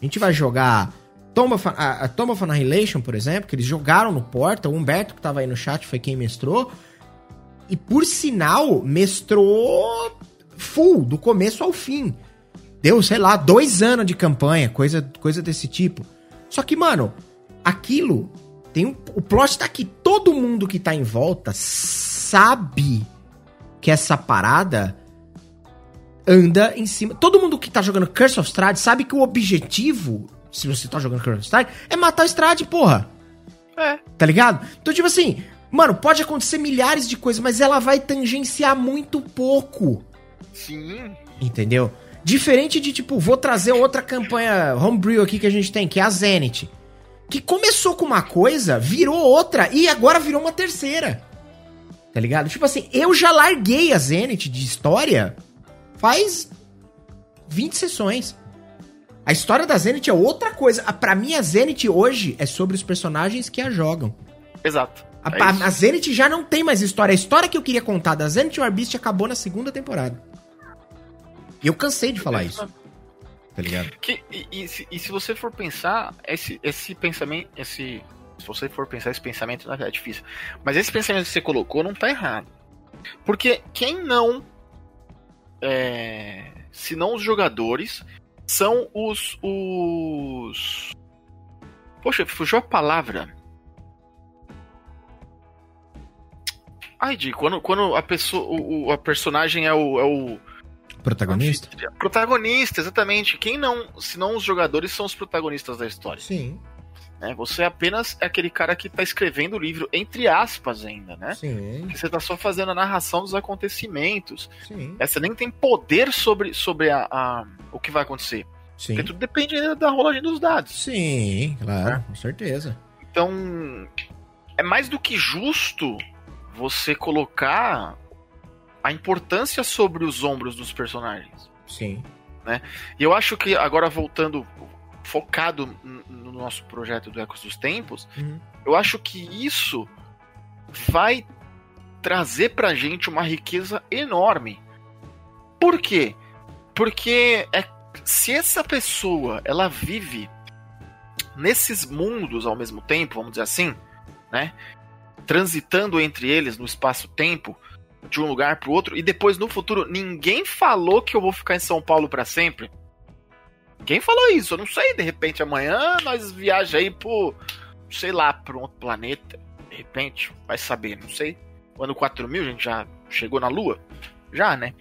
A gente vai jogar Tomb of, a, a Tomb of Annihilation, por exemplo, que eles jogaram no Porta, o Humberto que tava aí no chat foi quem mestrou. E por sinal, mestrou full, do começo ao fim. Deu, sei lá, dois anos de campanha, coisa, coisa desse tipo. Só que, mano, aquilo tem um, o plot tá aqui. Todo mundo que tá em volta sabe que essa parada anda em cima. Todo mundo que tá jogando Curse of Strahd sabe que o objetivo, se você tá jogando Curse of Strahd, é matar o Strahd, porra. É. Tá ligado? Então, tipo assim, mano, pode acontecer milhares de coisas, mas ela vai tangenciar muito pouco. Sim. Entendeu? Diferente de, tipo, vou trazer outra campanha homebrew aqui que a gente tem, que é a Zenith. Que começou com uma coisa, virou outra e agora virou uma terceira. Tá ligado? Tipo assim, eu já larguei a Zenith de história faz 20 sessões. A história da Zenith é outra coisa. Para mim, a Zenith hoje é sobre os personagens que a jogam. Exato. A, é a, a Zenith já não tem mais história. A história que eu queria contar da Zenith Warbist acabou na segunda temporada. E eu cansei de falar isso. Tá ligado? Que, e, e, se, e, se, você for pensar, esse, esse pensamento, esse se você for pensar esse pensamento, é difícil. Mas esse pensamento que você colocou não tá errado. Porque quem não. É, se não os jogadores, são os. os. Poxa, fugiu a palavra. Ai, Di, quando, quando a pessoa. O, a personagem é o. É o protagonista? Protagonista, exatamente. Quem não. Se não os jogadores são os protagonistas da história. Sim. Né? Você é apenas aquele cara que está escrevendo o livro, entre aspas ainda, né? Sim. Que você está só fazendo a narração dos acontecimentos. Sim. É, você nem tem poder sobre, sobre a, a, o que vai acontecer. Sim. Porque tudo depende da rolagem dos dados. Sim, claro, né? com certeza. Então, é mais do que justo você colocar a importância sobre os ombros dos personagens. Sim. Né? E eu acho que, agora voltando, focado no nosso projeto do Ecos dos Tempos, uhum. eu acho que isso vai trazer pra gente uma riqueza enorme. Por quê? Porque é, se essa pessoa ela vive nesses mundos ao mesmo tempo, vamos dizer assim, né? Transitando entre eles no espaço-tempo, de um lugar para o outro, e depois no futuro ninguém falou que eu vou ficar em São Paulo para sempre. Quem falou isso? Eu não sei. De repente amanhã nós viaja aí pro, sei lá, um outro planeta. De repente, vai saber, não sei. O ano 4000 a gente já chegou na Lua? Já, né?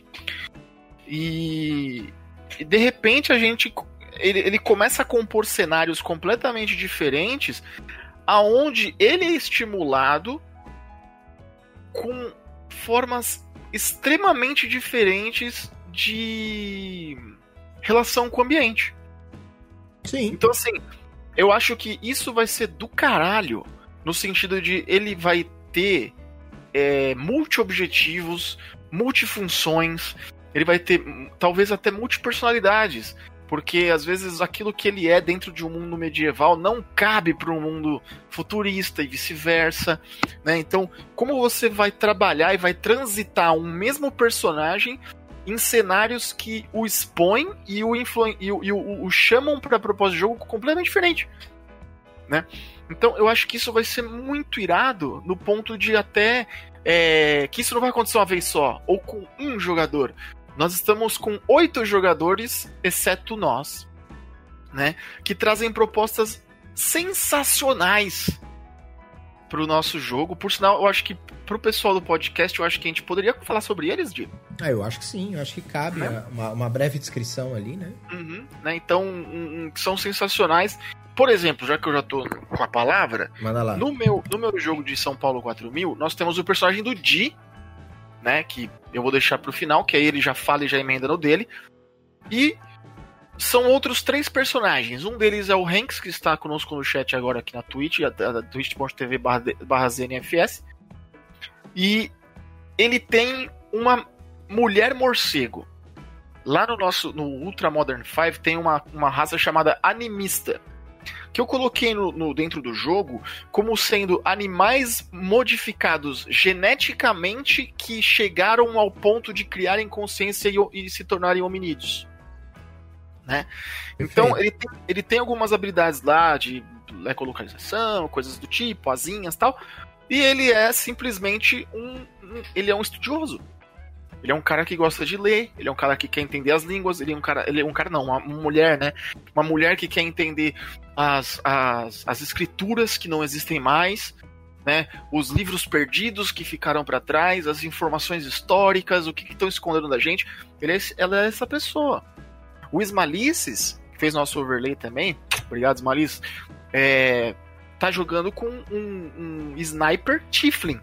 E, e de repente a gente ele, ele começa a compor cenários completamente diferentes, aonde ele é estimulado com formas extremamente diferentes de relação com o ambiente. Sim. Então, assim, eu acho que isso vai ser do caralho, no sentido de ele vai ter é, multi-objetivos, multifunções, ele vai ter talvez até multipersonalidades. Porque às vezes aquilo que ele é dentro de um mundo medieval não cabe para um mundo futurista e vice-versa. Né? Então, como você vai trabalhar e vai transitar um mesmo personagem em cenários que o expõem e o, e o, e o, o chamam para propósito de jogo completamente diferente. Né? Então eu acho que isso vai ser muito irado no ponto de até é, que isso não vai acontecer uma vez só, ou com um jogador. Nós estamos com oito jogadores, exceto nós, né? Que trazem propostas sensacionais pro nosso jogo. Por sinal, eu acho que pro pessoal do podcast, eu acho que a gente poderia falar sobre eles, Diego. Ah, eu acho que sim, eu acho que cabe né? uma, uma, breve descrição ali, né? Uhum, né? Então, um, são sensacionais. Por exemplo, já que eu já tô com a palavra, Manda lá. No, meu, no meu jogo de São Paulo 4000, nós temos o personagem do Di, né? Que eu vou deixar pro final, que aí ele já fala e já emenda no dele. E são outros três personagens. Um deles é o Hanks, que está conosco no chat agora aqui na Twitch, twitch.tv barra ZNFS. E ele tem uma mulher morcego. Lá no nosso no Ultra Modern 5 tem uma, uma raça chamada animista. que eu coloquei no, no, dentro do jogo como sendo animais modificados geneticamente que chegaram ao ponto de criarem consciência e, e se tornarem hominídeos. Né? Então ele tem, ele tem algumas habilidades lá de ecolocalização, coisas do tipo, asinhas tal. E ele é simplesmente um, um ele é um estudioso. Ele é um cara que gosta de ler, ele é um cara que quer entender as línguas, ele é um cara, ele é um cara não, uma, mulher, né? Uma mulher que quer entender as, as, as escrituras que não existem mais, né? Os livros perdidos que ficaram para trás, as informações históricas, o que estão escondendo da gente. É, ela é essa pessoa. O Ismalices, que fez nosso overlay também, obrigado Ismalices, é, tá jogando com um, um sniper Tiflin.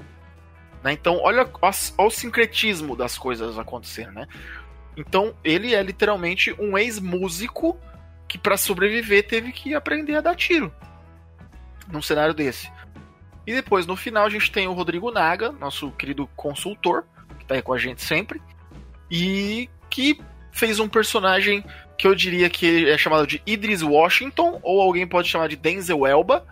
Né? Então, olha, olha o sincretismo das coisas acontecendo, né? Então, ele é literalmente um ex-músico que, para sobreviver, teve que aprender a dar tiro. Num cenário desse. E depois, no final, a gente tem o Rodrigo Naga, nosso querido consultor, que tá aí com a gente sempre, e que fez um personagem que eu diria que é chamado de Idris Washington, ou alguém pode chamar de Denzel Elba,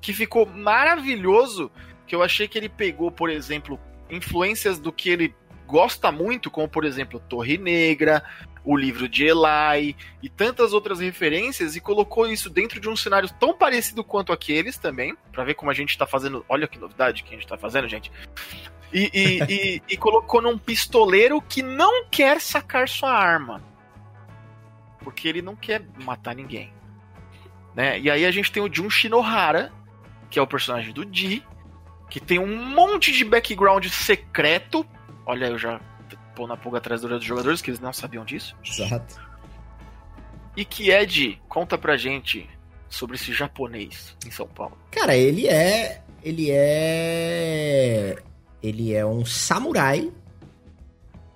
que ficou maravilhoso que eu achei que ele pegou, por exemplo, influências do que ele gosta muito, como por exemplo Torre Negra, o livro de Eli e tantas outras referências e colocou isso dentro de um cenário tão parecido quanto aqueles também, para ver como a gente tá fazendo. Olha que novidade que a gente tá fazendo, gente. E, e, e, e, colocou num pistoleiro que não quer sacar sua arma. Porque ele não quer matar ninguém. Né? E aí a gente tem o Jun Shinohara, que é o personagem do Di, que tem um monte de background secreto. Olha, eu já pô na pulga atrás dos jogadores, que eles não sabiam disso. Exato. E que Ed, conta pra gente sobre esse japonês em São Paulo. Cara, ele é. Ele é. Ele é um samurai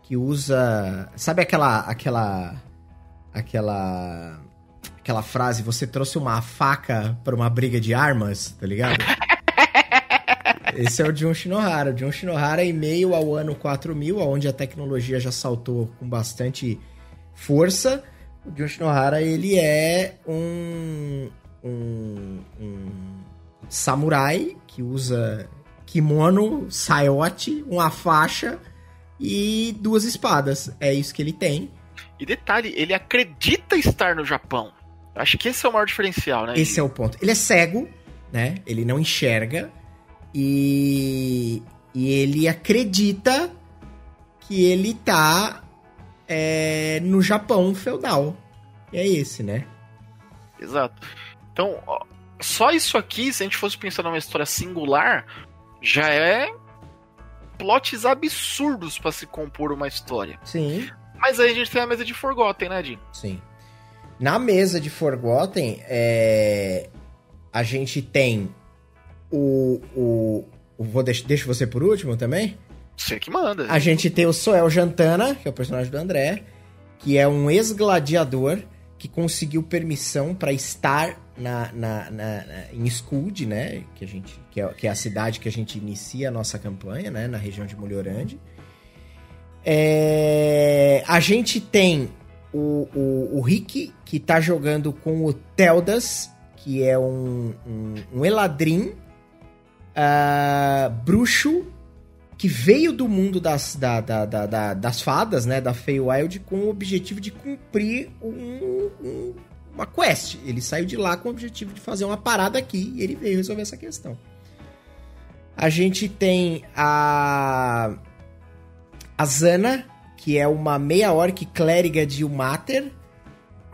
que usa. Sabe aquela. aquela. aquela. Aquela frase, você trouxe uma faca para uma briga de armas, tá ligado? Esse é o Jun Shinohara. O Jun Shinohara, em meio ao ano 4000, onde a tecnologia já saltou com bastante força, o Jun Shinohara, ele é um, um, um samurai que usa kimono, saiote, uma faixa e duas espadas. É isso que ele tem. E detalhe, ele acredita estar no Japão. Acho que esse é o maior diferencial, né? Esse é o ponto. Ele é cego, né? Ele não enxerga. E, e ele acredita que ele tá é, no Japão feudal. E é esse, né? Exato. Então, ó, só isso aqui, se a gente fosse pensar numa história singular, já é plots absurdos para se compor uma história. Sim. Mas aí a gente tem a mesa de Forgotten, né, Jim? Sim. Na mesa de Forgotten, é... a gente tem o. o, o vou deixar, deixa você por último também? Você que manda. A gente tem o Soel Jantana, que é o personagem do André, que é um ex-gladiador que conseguiu permissão para estar na, na, na, em Skuld, né? Que, a gente, que, é, que é a cidade que a gente inicia a nossa campanha, né? Na região de Mulhorande. É, a gente tem o, o, o Rick, que tá jogando com o Teldas, que é um, um, um Eladrin uh, bruxo que veio do mundo das, da, da, da, das fadas, né, da Feywild, com o objetivo de cumprir um, um, uma quest. Ele saiu de lá com o objetivo de fazer uma parada aqui e ele veio resolver essa questão. A gente tem a a Zana, que é uma meia orc clériga de Umater.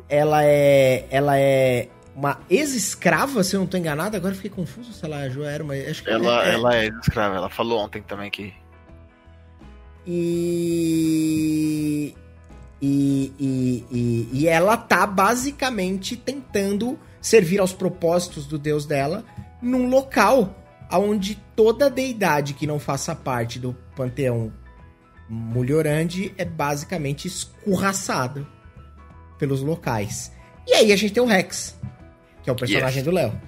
Ela é ela é uma ex-escrava, se eu não tô enganado. Agora fiquei confuso se ela já era uma. Acho que ela, é, ela é ex-escrava, ela falou ontem também que. E... E, e, e, e ela tá basicamente tentando servir aos propósitos do deus dela num local onde toda deidade que não faça parte do panteão Mulhorande é basicamente escorraçado pelos locais. E aí a gente tem o Rex, que é o personagem yes. do Léo.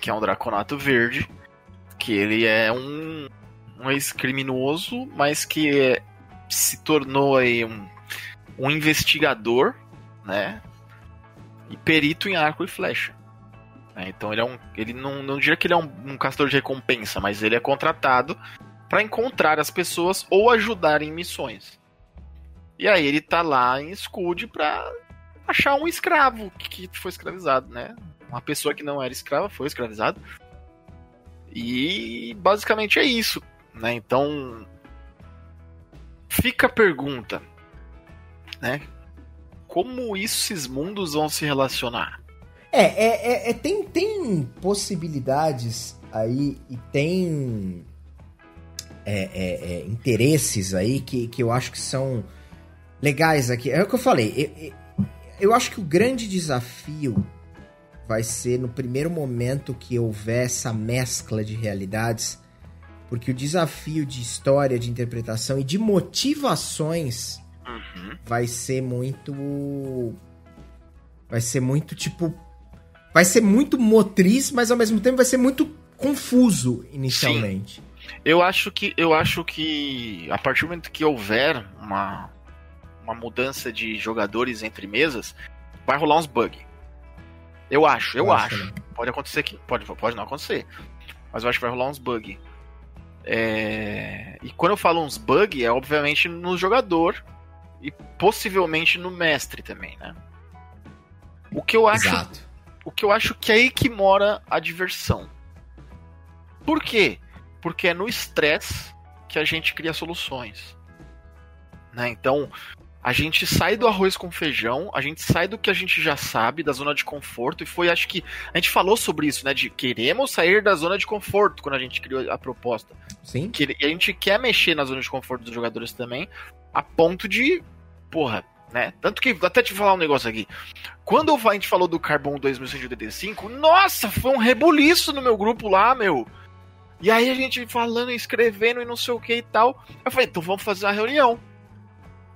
Que é um Draconato Verde. Que ele é um, um ex-criminoso, mas que é, se tornou aí um, um investigador, né? E perito em arco e flecha. Né? Então ele é um. Ele não, não diria que ele é um, um caçador de recompensa, mas ele é contratado para encontrar as pessoas ou ajudar em missões. E aí ele tá lá em Scud pra achar um escravo que foi escravizado, né? Uma pessoa que não era escrava foi escravizada. E basicamente é isso, né? Então fica a pergunta, né? Como esses mundos vão se relacionar? É, é, é, é tem, tem possibilidades aí e tem é, é, é, interesses aí que, que eu acho que são legais aqui. É o que eu falei. Eu, eu acho que o grande desafio vai ser no primeiro momento que houver essa mescla de realidades, porque o desafio de história, de interpretação e de motivações uhum. vai ser muito. Vai ser muito tipo. Vai ser muito motriz, mas ao mesmo tempo vai ser muito confuso inicialmente. Sim. Eu acho que eu acho que a partir do momento que houver uma, uma mudança de jogadores entre mesas, vai rolar uns bugs. Eu acho, eu, acho. acho. Pode acontecer que. Pode, pode não acontecer. Mas eu acho que vai rolar uns bugs. É... E quando eu falo uns bugs, é obviamente no jogador e possivelmente no mestre também, né? O que eu acho. Exato. O que eu acho que é aí que mora a diversão. Por quê? Porque é no estresse que a gente cria soluções. Né? Então, a gente sai do arroz com feijão, a gente sai do que a gente já sabe, da zona de conforto, e foi, acho que, a gente falou sobre isso, né, de queremos sair da zona de conforto quando a gente criou a proposta. Sim. Que, e a gente quer mexer na zona de conforto dos jogadores também, a ponto de, porra, né, tanto que, até te falar um negócio aqui, quando a gente falou do Carbon 2185, nossa, foi um rebuliço no meu grupo lá, meu. E aí a gente falando, escrevendo e não sei o que e tal. Eu falei, então vamos fazer uma reunião.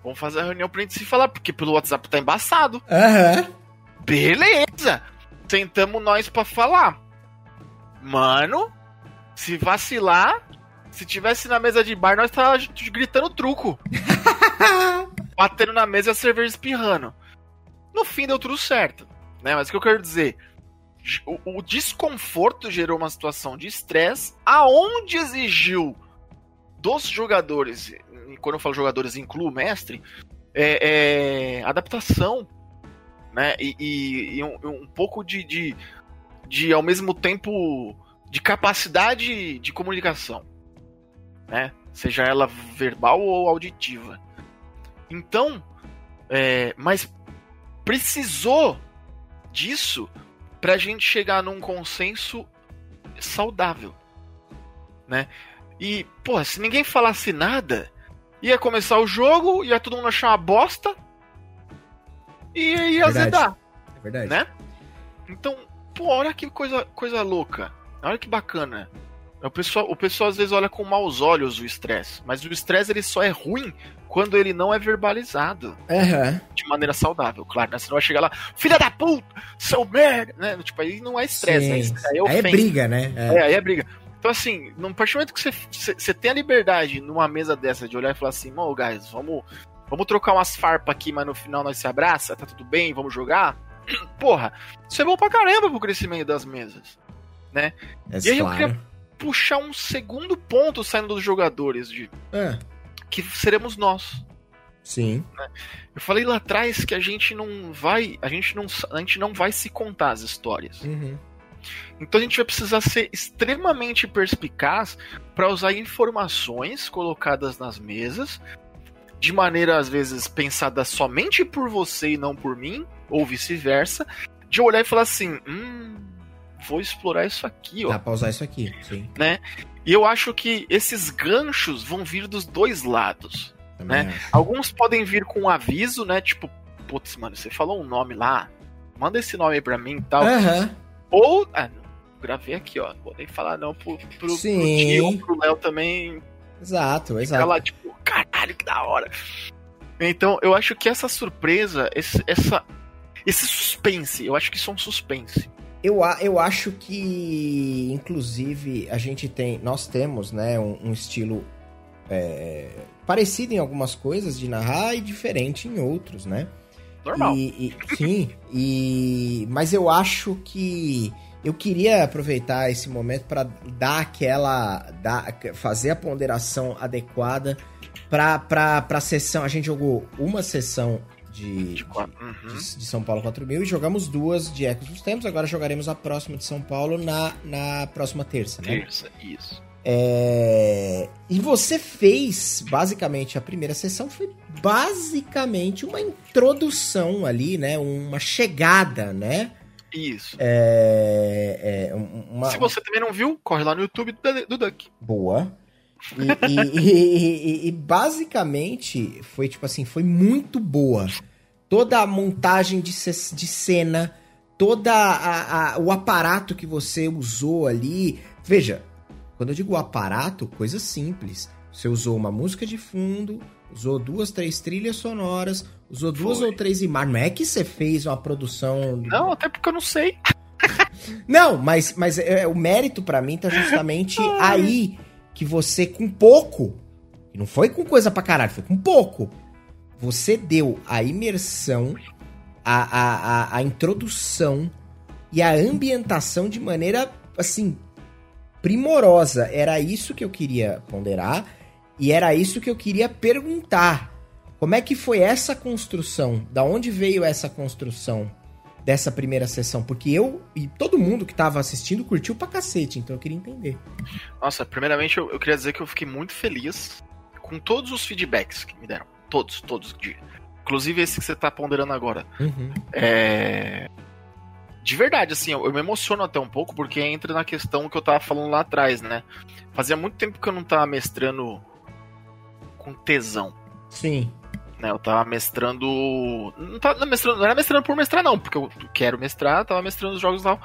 Vamos fazer a reunião pra gente se falar, porque pelo WhatsApp tá embaçado. Uhum. Beleza! Sentamos nós pra falar. Mano, se vacilar, se tivesse na mesa de bar, nós tava gritando truco. Batendo na mesa e a cerveja espirrando. No fim deu tudo certo. Né? Mas o que eu quero dizer? O, o desconforto gerou uma situação de estresse aonde exigiu dos jogadores quando eu falo jogadores, incluo o mestre, é, é adaptação, né? E, e, e um, um, pouco de, de, de, ao mesmo tempo, de capacidade de comunicação, né? Seja ela verbal ou auditiva. Então, é, mas precisou disso para a gente chegar num consenso saudável, né? E, pô, se ninguém falasse nada, ia começar o jogo, ia todo mundo achar uma bosta e ia verdade. azedar. É verdade. Né? Então, pô, olha que coisa, coisa louca. Olha que bacana. O pessoal, o pessoal às vezes olha com maus olhos o estresse, mas o estresse ele só é ruim quando ele não é verbalizado uhum. de maneira saudável, claro. Né? Você não vai chegar lá, filha da puta, seu merda, né? Tipo, aí não é estresse, aí, é, aí é briga, né? É. é, aí é briga. Então, assim, no partir do momento que você, você tem a liberdade numa mesa dessa de olhar e falar assim, ô, guys, vamos, vamos trocar umas farpas aqui, mas no final nós se abraça, tá tudo bem, vamos jogar. Porra, isso é bom pra caramba pro crescimento das mesas, né? É e aí claro. eu queria puxar um segundo ponto saindo dos jogadores, de é. que seremos nós. Sim. Né? Eu falei lá atrás que a gente não vai, a gente não, a gente não vai se contar as histórias. Uhum. Então a gente vai precisar ser extremamente perspicaz para usar informações colocadas nas mesas de maneira às vezes pensada somente por você e não por mim, ou vice-versa, de olhar e falar assim, hum, vou explorar isso aqui, ó. Dá pra usar isso aqui, sim. Né? E eu acho que esses ganchos vão vir dos dois lados, Também né? Acho. Alguns podem vir com um aviso, né? Tipo, putz, mano, você falou um nome lá, manda esse nome aí pra mim e tal. Uhum. Ou. Ah, gravei aqui, ó. Vou nem falar não pro, pro, Sim. pro Léo também. Exato, exato. lá, tipo, caralho, que da hora. Então, eu acho que essa surpresa, esse, essa, esse suspense, eu acho que isso é um suspense. Eu, eu acho que, inclusive, a gente tem, nós temos, né, um, um estilo é, parecido em algumas coisas de narrar e diferente em outros, né? Normal. E, e, sim, e, mas eu acho que eu queria aproveitar esse momento para dar aquela. Dar, fazer a ponderação adequada para a sessão. A gente jogou uma sessão de, de, uhum. de, de, São Paulo 4000 e jogamos duas de Ecos dos Tempos. Agora jogaremos a próxima de São Paulo na, na próxima terça, né? Terça, isso. É... E você fez, basicamente, a primeira sessão foi basicamente uma introdução ali, né? Uma chegada, né? Isso. É... É uma... Se você também não viu, corre lá no YouTube do, do Duck. Boa. E, e, e, e, basicamente foi tipo assim, foi muito boa. Toda a montagem de, de cena, toda a, a, o aparato que você usou ali. Veja, quando eu digo aparato, coisa simples. Você usou uma música de fundo, usou duas, três trilhas sonoras, usou duas Foi. ou três imagens. Não é que você fez uma produção. Não, até porque eu não sei. não, mas, mas é, o mérito para mim tá justamente aí que você, com pouco, e não foi com coisa pra caralho, foi com pouco, você deu a imersão, a, a, a, a introdução e a ambientação de maneira, assim, primorosa. Era isso que eu queria ponderar e era isso que eu queria perguntar. Como é que foi essa construção? Da onde veio essa construção? Dessa primeira sessão? Porque eu e todo mundo que tava assistindo curtiu pra cacete, então eu queria entender. Nossa, primeiramente eu, eu queria dizer que eu fiquei muito feliz com todos os feedbacks que me deram. Todos, todos. De, inclusive esse que você tá ponderando agora. Uhum. É. De verdade, assim, eu, eu, me emociono até um pouco, porque entra na questão que eu tava falando lá atrás, né? Fazia muito tempo que eu não tava mestrando com tesão. Sim. Né, eu tava mestrando. Não, tava mestrando. não era mestrando por mestrar, não, porque eu quero mestrar, tava mestrando os jogos e tal.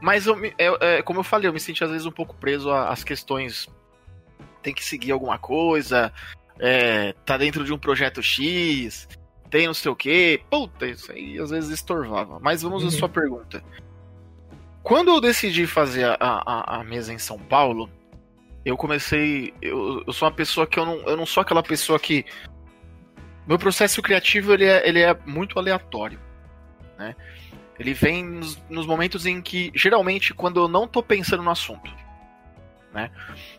Mas eu, eu, é, como eu falei, eu me senti às vezes um pouco preso às questões. Tem que seguir alguma coisa, é, tá dentro de um projeto X, tem não sei o que. Puta, isso aí às vezes estorvava. Mas vamos uhum. à sua pergunta. Quando eu decidi fazer a, a, a mesa em São Paulo, eu comecei. Eu, eu sou uma pessoa que eu não, eu não sou aquela pessoa que meu processo criativo ele é, ele é muito aleatório, né? Ele vem nos, nos, momentos em que, geralmente, quando eu não tô pensando no assunto, né?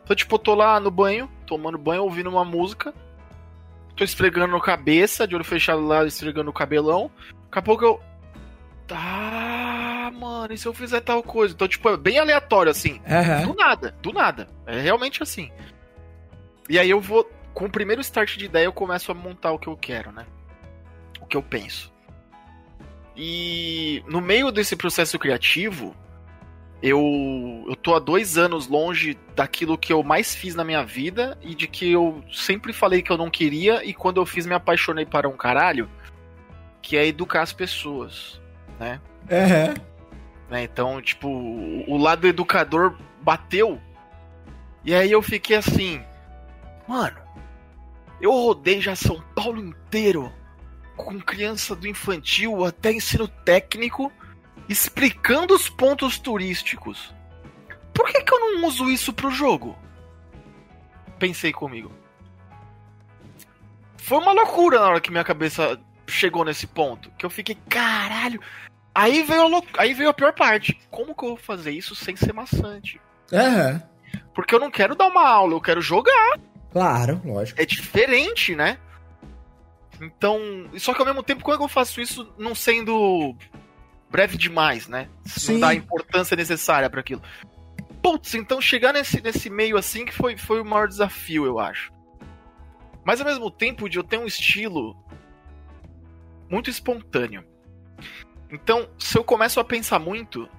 Então, tipo, eu tô lá no banho, tomando banho, ouvindo uma música, tô esfregando a cabeça, de olho fechado lá, esfregando o cabelão, daqui a pouco eu... Tá, mano, e se eu fizer tal coisa? Então, tipo, é bem aleatório, assim. Uhum. Do nada, do nada. É realmente assim. E aí eu vou com o primeiro start de ideia eu começo a montar o que eu quero, né? O que eu penso. E no meio desse processo criativo, eu, eu tô há dois anos longe daquilo que eu mais fiz na minha vida e de que eu sempre falei que eu não queria e quando eu fiz me apaixonei para um caralho, que é educar as pessoas, né? Uhum. né? Então, tipo, o lado educador bateu. E aí eu fiquei assim, mano, eu rodei já São Paulo inteiro, com criança do infantil até ensino técnico, explicando os pontos turísticos. Por que, que eu não uso isso pro jogo? Pensei comigo. Foi uma loucura na hora que minha cabeça chegou nesse ponto. Que eu fiquei, caralho. Aí veio, a, aí veio a pior parte. Como que eu vou fazer isso sem ser maçante? Uhum. Porque eu não quero dar uma aula, eu quero jogar. Claro, lógico. É diferente, né? Então, só que ao mesmo tempo, como é que eu faço isso não sendo breve demais, né? Sim. Não dá a importância necessária para aquilo. Putz, então chegar nesse, nesse meio assim que foi, foi o maior desafio, eu acho. Mas ao mesmo tempo, de eu ter um estilo muito espontâneo. Então, se eu começo a pensar muito,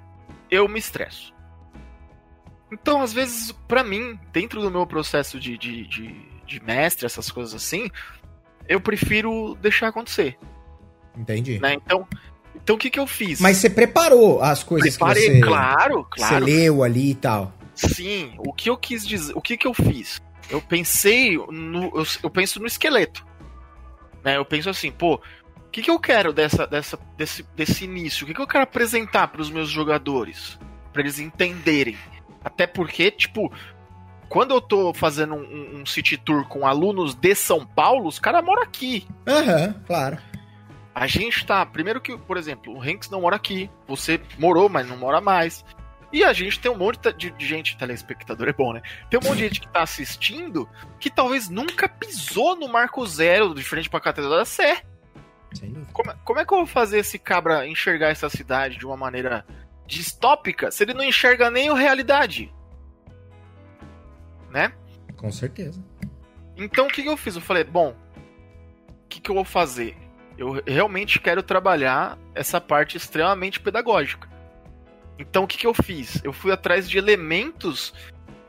eu me estresso. Então, às vezes, para mim, dentro do meu processo de, de, de, de, mestre, essas coisas assim, eu prefiro deixar acontecer. Entendi. Né? Então, então o que, que eu fiz? Mas você preparou as coisas Preparei, que você... claro, claro. Você leu ali e tal. Sim, o que eu quis dizer, o que, que eu fiz? Eu pensei no. Eu, eu penso no esqueleto. Né? Eu penso assim, pô, o que, que eu quero dessa, dessa, desse, desse início? O que, que eu quero apresentar para os meus jogadores? para eles entenderem. Até porque, tipo, quando eu tô fazendo um, um city tour com alunos de São Paulo, os caras moram aqui. Aham, uhum, claro. A gente tá. Primeiro que, por exemplo, o Hanks não mora aqui. Você morou, mas não mora mais. E a gente tem um monte de, de gente, telespectador é bom, né? Tem um monte de gente que tá assistindo que talvez nunca pisou no Marco Zero, de frente pra Catedral da Sé. Como, como é que eu vou fazer esse cabra enxergar essa cidade de uma maneira distópica se ele não enxerga nem a realidade? Né? Com certeza. Então o que, que eu fiz? Eu falei, bom, o que, que eu vou fazer? Eu realmente quero trabalhar essa parte extremamente pedagógica. Então o que, que eu fiz? Eu fui atrás de elementos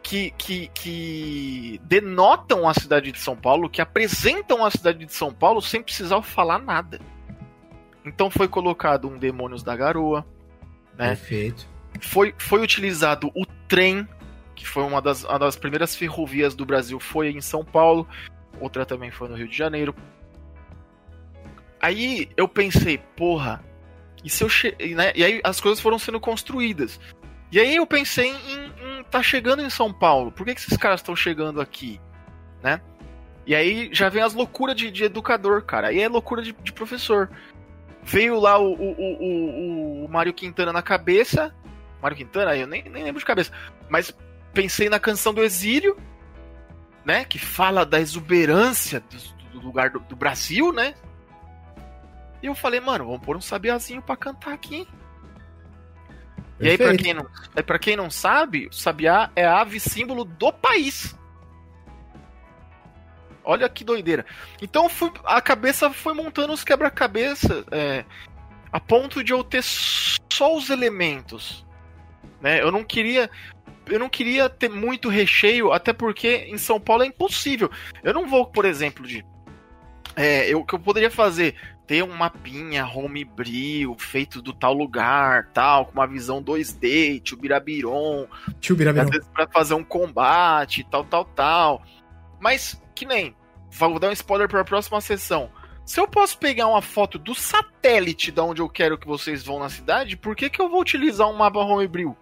que, que, que denotam a cidade de São Paulo, que apresentam a cidade de São Paulo sem precisar falar nada. Então foi colocado um Demônios da Garoa. Né? Perfeito. Foi, foi utilizado o trem, que foi uma das, uma das primeiras ferrovias do Brasil, foi em São Paulo. Outra também foi no Rio de Janeiro. Aí eu pensei, porra, e se eu che... né? E aí as coisas foram sendo construídas. E aí eu pensei em, em tá chegando em São Paulo. Por que, que esses caras estão chegando aqui, né? E aí já vem as loucuras de, de educador, cara. Aí é loucura de, de professor. Veio lá o, o, o, o Mário Quintana na cabeça. Mário Quintana, eu nem, nem lembro de cabeça. Mas pensei na canção do Exílio, né? Que fala da exuberância do, do lugar do, do Brasil, né? E eu falei, mano, vamos pôr um sabiazinho pra cantar aqui. E aí, pra quem, não, pra quem não sabe, o sabiá é a ave símbolo do país. Olha que doideira. Então fui, a cabeça foi montando os quebra-cabeça é, a ponto de eu ter só os elementos. Né? Eu não queria. Eu não queria ter muito recheio, até porque em São Paulo é impossível. Eu não vou, por exemplo, de. É, eu, que eu poderia fazer ter um mapinha homebrew feito do tal lugar, tal, com uma visão 2D, tio Birabiron, tio Birabiron. às vezes pra fazer um combate, tal, tal, tal. Mas, que nem, vou dar um spoiler para a próxima sessão. Se eu posso pegar uma foto do satélite da onde eu quero que vocês vão na cidade, por que, que eu vou utilizar um mapa homebrew?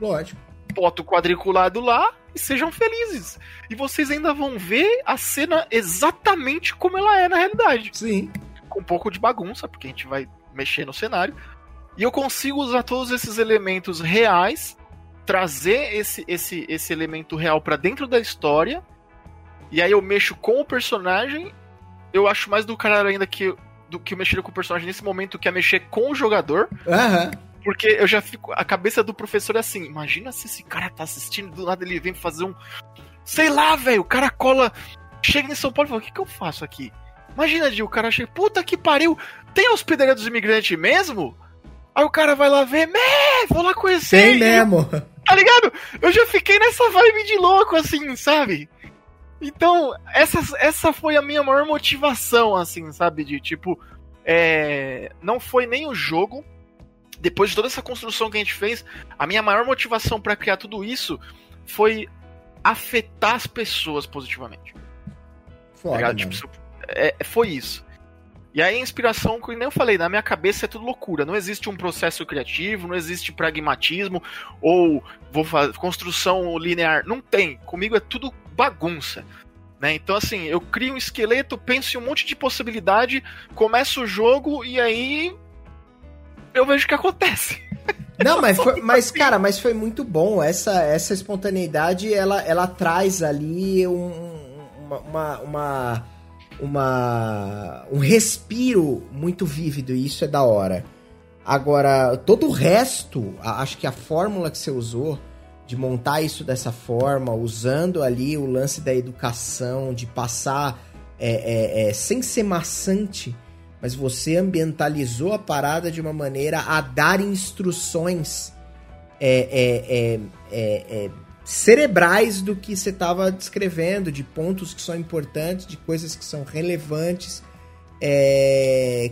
Lógico. Foto quadriculado lá e sejam felizes. E vocês ainda vão ver a cena exatamente como ela é na realidade. Sim com um pouco de bagunça, porque a gente vai mexer no cenário. E eu consigo usar todos esses elementos reais, trazer esse, esse, esse elemento real para dentro da história. E aí eu mexo com o personagem. Eu acho mais do cara ainda que do que mexer com o personagem nesse momento, que é mexer com o jogador. Uhum. Porque eu já fico. A cabeça do professor é assim: imagina se esse cara tá assistindo, do nada ele vem fazer um. Sei lá, velho, o cara cola. Chega em São Paulo e fala: o que, que eu faço aqui? Imagina, Gil, o cara chega, puta que pariu, tem a hospedaria dos imigrantes mesmo? Aí o cara vai lá ver, mé, vou lá conhecer. Tem mesmo. Tá ligado? Eu já fiquei nessa vibe de louco, assim, sabe? Então, essa, essa foi a minha maior motivação, assim, sabe? De tipo, é... não foi nem o jogo. Depois de toda essa construção que a gente fez, a minha maior motivação para criar tudo isso foi afetar as pessoas positivamente. Foda, tá tipo, é, foi isso. E aí a inspiração, como nem eu falei, na minha cabeça é tudo loucura. Não existe um processo criativo, não existe pragmatismo ou vou fazer construção linear. Não tem. Comigo é tudo bagunça. Né? Então, assim, eu crio um esqueleto, penso em um monte de possibilidade, começo o jogo e aí eu vejo o que acontece. Não, mas, foi, mas cara, mas foi muito bom. Essa, essa espontaneidade, ela, ela traz ali um, uma, uma, uma uma um respiro muito vívido e isso é da hora. Agora, todo o resto, acho que a fórmula que você usou de montar isso dessa forma, usando ali o lance da educação, de passar é, é, é, sem ser maçante, mas você ambientalizou a parada de uma maneira a dar instruções é, é, é, cerebrais do que você estava descrevendo, de pontos que são importantes, de coisas que são relevantes,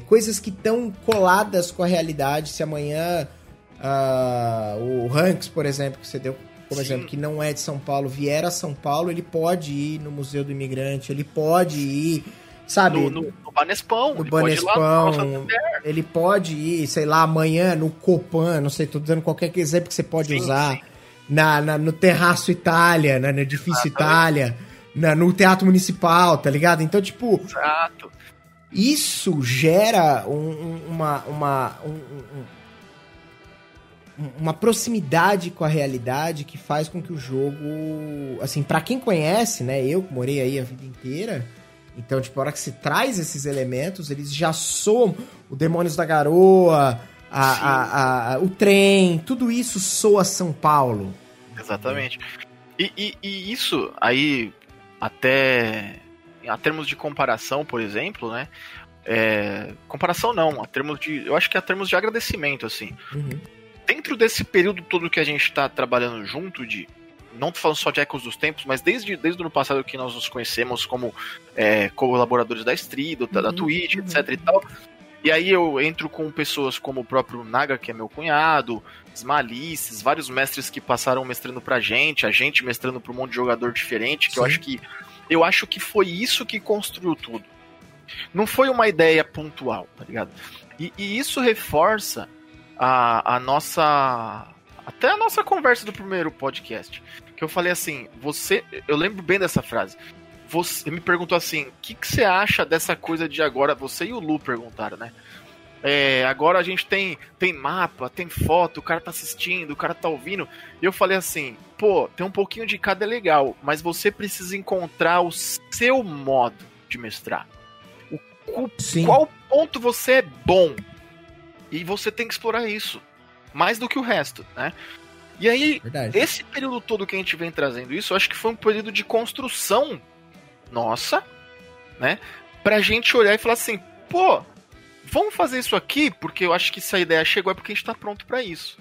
coisas que estão coladas com a realidade. Se amanhã uh, o Hanks, por exemplo, que você deu como Sim. exemplo, que não é de São Paulo, vier a São Paulo, ele pode ir no Museu do Imigrante, ele pode ir, sabe? No, no, no Banespão. No ele Banespão. Pode ele pode ir, sei lá, amanhã no Copan, não sei, tô dando qualquer exemplo que você pode sim, usar. Sim na, na, no Terraço Itália, né, no Edifício Itália, na, no Teatro Municipal, tá ligado? Então, tipo. Exato. Isso gera um, uma. uma um, um, uma proximidade com a realidade que faz com que o jogo, assim, para quem conhece, né, eu que morei aí a vida inteira, então, tipo, a hora que se traz esses elementos, eles já soam o Demônios da Garoa, a, a, a, o trem, tudo isso soa São Paulo. Exatamente. E, e, e isso aí, até a termos de comparação, por exemplo, né? É, comparação não, a termos de. Eu acho que é a termos de agradecimento, assim. Uhum. Dentro desse período todo que a gente está trabalhando junto, de. Não tô falando só de Ecos dos Tempos, mas desde, desde o ano passado que nós nos conhecemos como é, colaboradores da Street, da, da uhum. Twitch, uhum. etc e tal. E aí eu entro com pessoas como o próprio Naga, que é meu cunhado, Smalices, vários mestres que passaram mestrando pra gente, a gente mestrando pra um monte de jogador diferente, que Sim. eu acho que. Eu acho que foi isso que construiu tudo. Não foi uma ideia pontual, tá ligado? E, e isso reforça a, a nossa. Até a nossa conversa do primeiro podcast. Que eu falei assim, você. Eu lembro bem dessa frase. Você me perguntou assim: o que, que você acha dessa coisa de agora? Você e o Lu perguntaram, né? É, agora a gente tem, tem mapa, tem foto, o cara tá assistindo, o cara tá ouvindo. E eu falei assim: pô, tem um pouquinho de cada é legal, mas você precisa encontrar o seu modo de mestrar. Sim. qual ponto você é bom. E você tem que explorar isso. Mais do que o resto, né? E aí, Verdade. esse período todo que a gente vem trazendo isso, eu acho que foi um período de construção nossa, né? Pra gente olhar e falar assim, pô, vamos fazer isso aqui, porque eu acho que essa ideia chegou é porque a gente tá pronto para isso.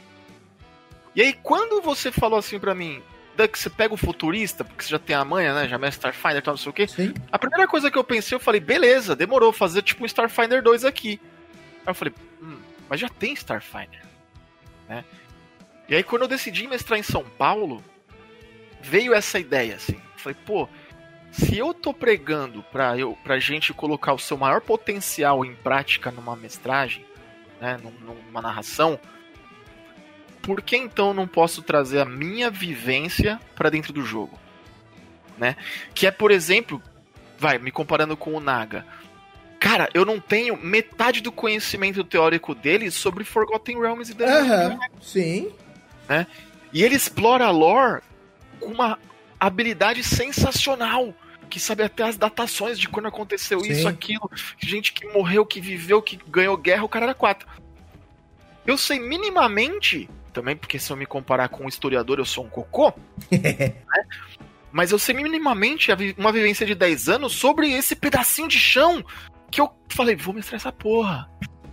E aí, quando você falou assim para mim, que você pega o futurista, porque você já tem a manha, né? Já mexe Starfinder e tal, não sei o quê. Sim. A primeira coisa que eu pensei, eu falei, beleza, demorou, fazer tipo um Starfinder 2 aqui. Aí eu falei, hum, mas já tem Starfinder. Né? E aí quando eu decidi mestrar em São Paulo, veio essa ideia, assim. Eu falei, pô, se eu tô pregando pra, eu, pra gente colocar o seu maior potencial em prática numa mestragem, né, numa narração, por que então não posso trazer a minha vivência para dentro do jogo? Né? Que é, por exemplo, vai, me comparando com o Naga. Cara, eu não tenho metade do conhecimento teórico dele sobre Forgotten Realms e The uhum, Sim. Né? E ele explora a lore com uma habilidade sensacional. Que sabe até as datações de quando aconteceu Sim. isso, aquilo. Gente que morreu, que viveu, que ganhou guerra, o cara era quatro. Eu sei minimamente também, porque se eu me comparar com um historiador, eu sou um cocô. né? Mas eu sei minimamente uma vivência de 10 anos sobre esse pedacinho de chão que eu falei, vou mestrar essa porra.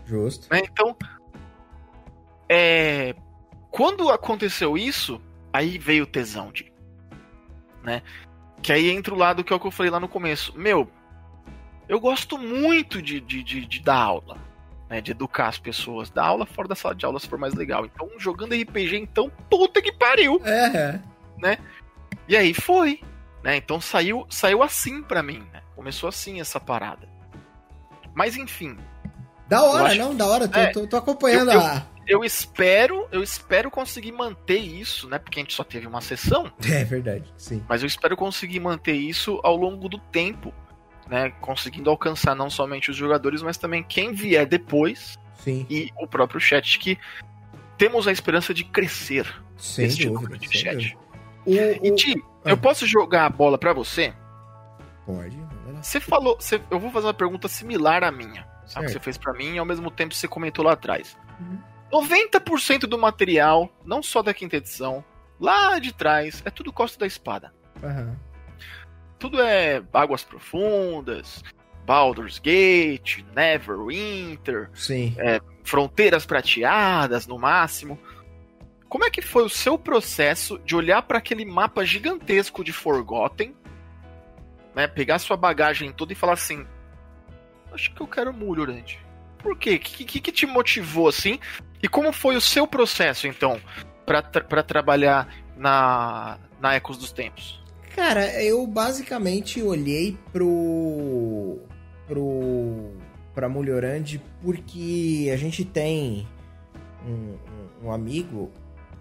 Justo. Né? Então, é... quando aconteceu isso, aí veio o tesão de. Né? Que aí entra o lado que é o que eu falei lá no começo. Meu, eu gosto muito de, de, de, de dar aula né, de educar as pessoas, dar aula fora da sala de aula se for mais legal. Então, jogando RPG, então, puta que pariu! É. Né? E aí foi, né? Então saiu, saiu assim para mim, né? Começou assim essa parada. Mas enfim. Da hora, não, da hora, tô, é, tô, tô acompanhando eu, a. Eu, eu espero, eu espero conseguir manter isso, né? Porque a gente só teve uma sessão. É verdade, sim. Mas eu espero conseguir manter isso ao longo do tempo né, conseguindo alcançar não somente os jogadores, mas também quem vier depois Sim. e o próprio chat, que temos a esperança de crescer sem este dúvida, de chat. O, e Ti, ah. eu posso jogar a bola para você? Pode. Você falou, você, eu vou fazer uma pergunta similar à minha, sabe, que você fez para mim e ao mesmo tempo você comentou lá atrás. Uhum. 90% do material, não só da quinta edição, lá de trás, é tudo Costa da Espada. Uhum tudo é Águas Profundas, Baldur's Gate, Neverwinter, Sim. É, Fronteiras Prateadas no máximo. Como é que foi o seu processo de olhar para aquele mapa gigantesco de Forgotten, né, pegar sua bagagem toda e falar assim: Acho que eu quero Mulhorand. Por quê? O que, que, que, te motivou assim? E como foi o seu processo, então, para tra trabalhar na, na Ecos dos Tempos? Cara, eu basicamente olhei pro. pro. pra Mulhorand porque a gente tem um, um, amigo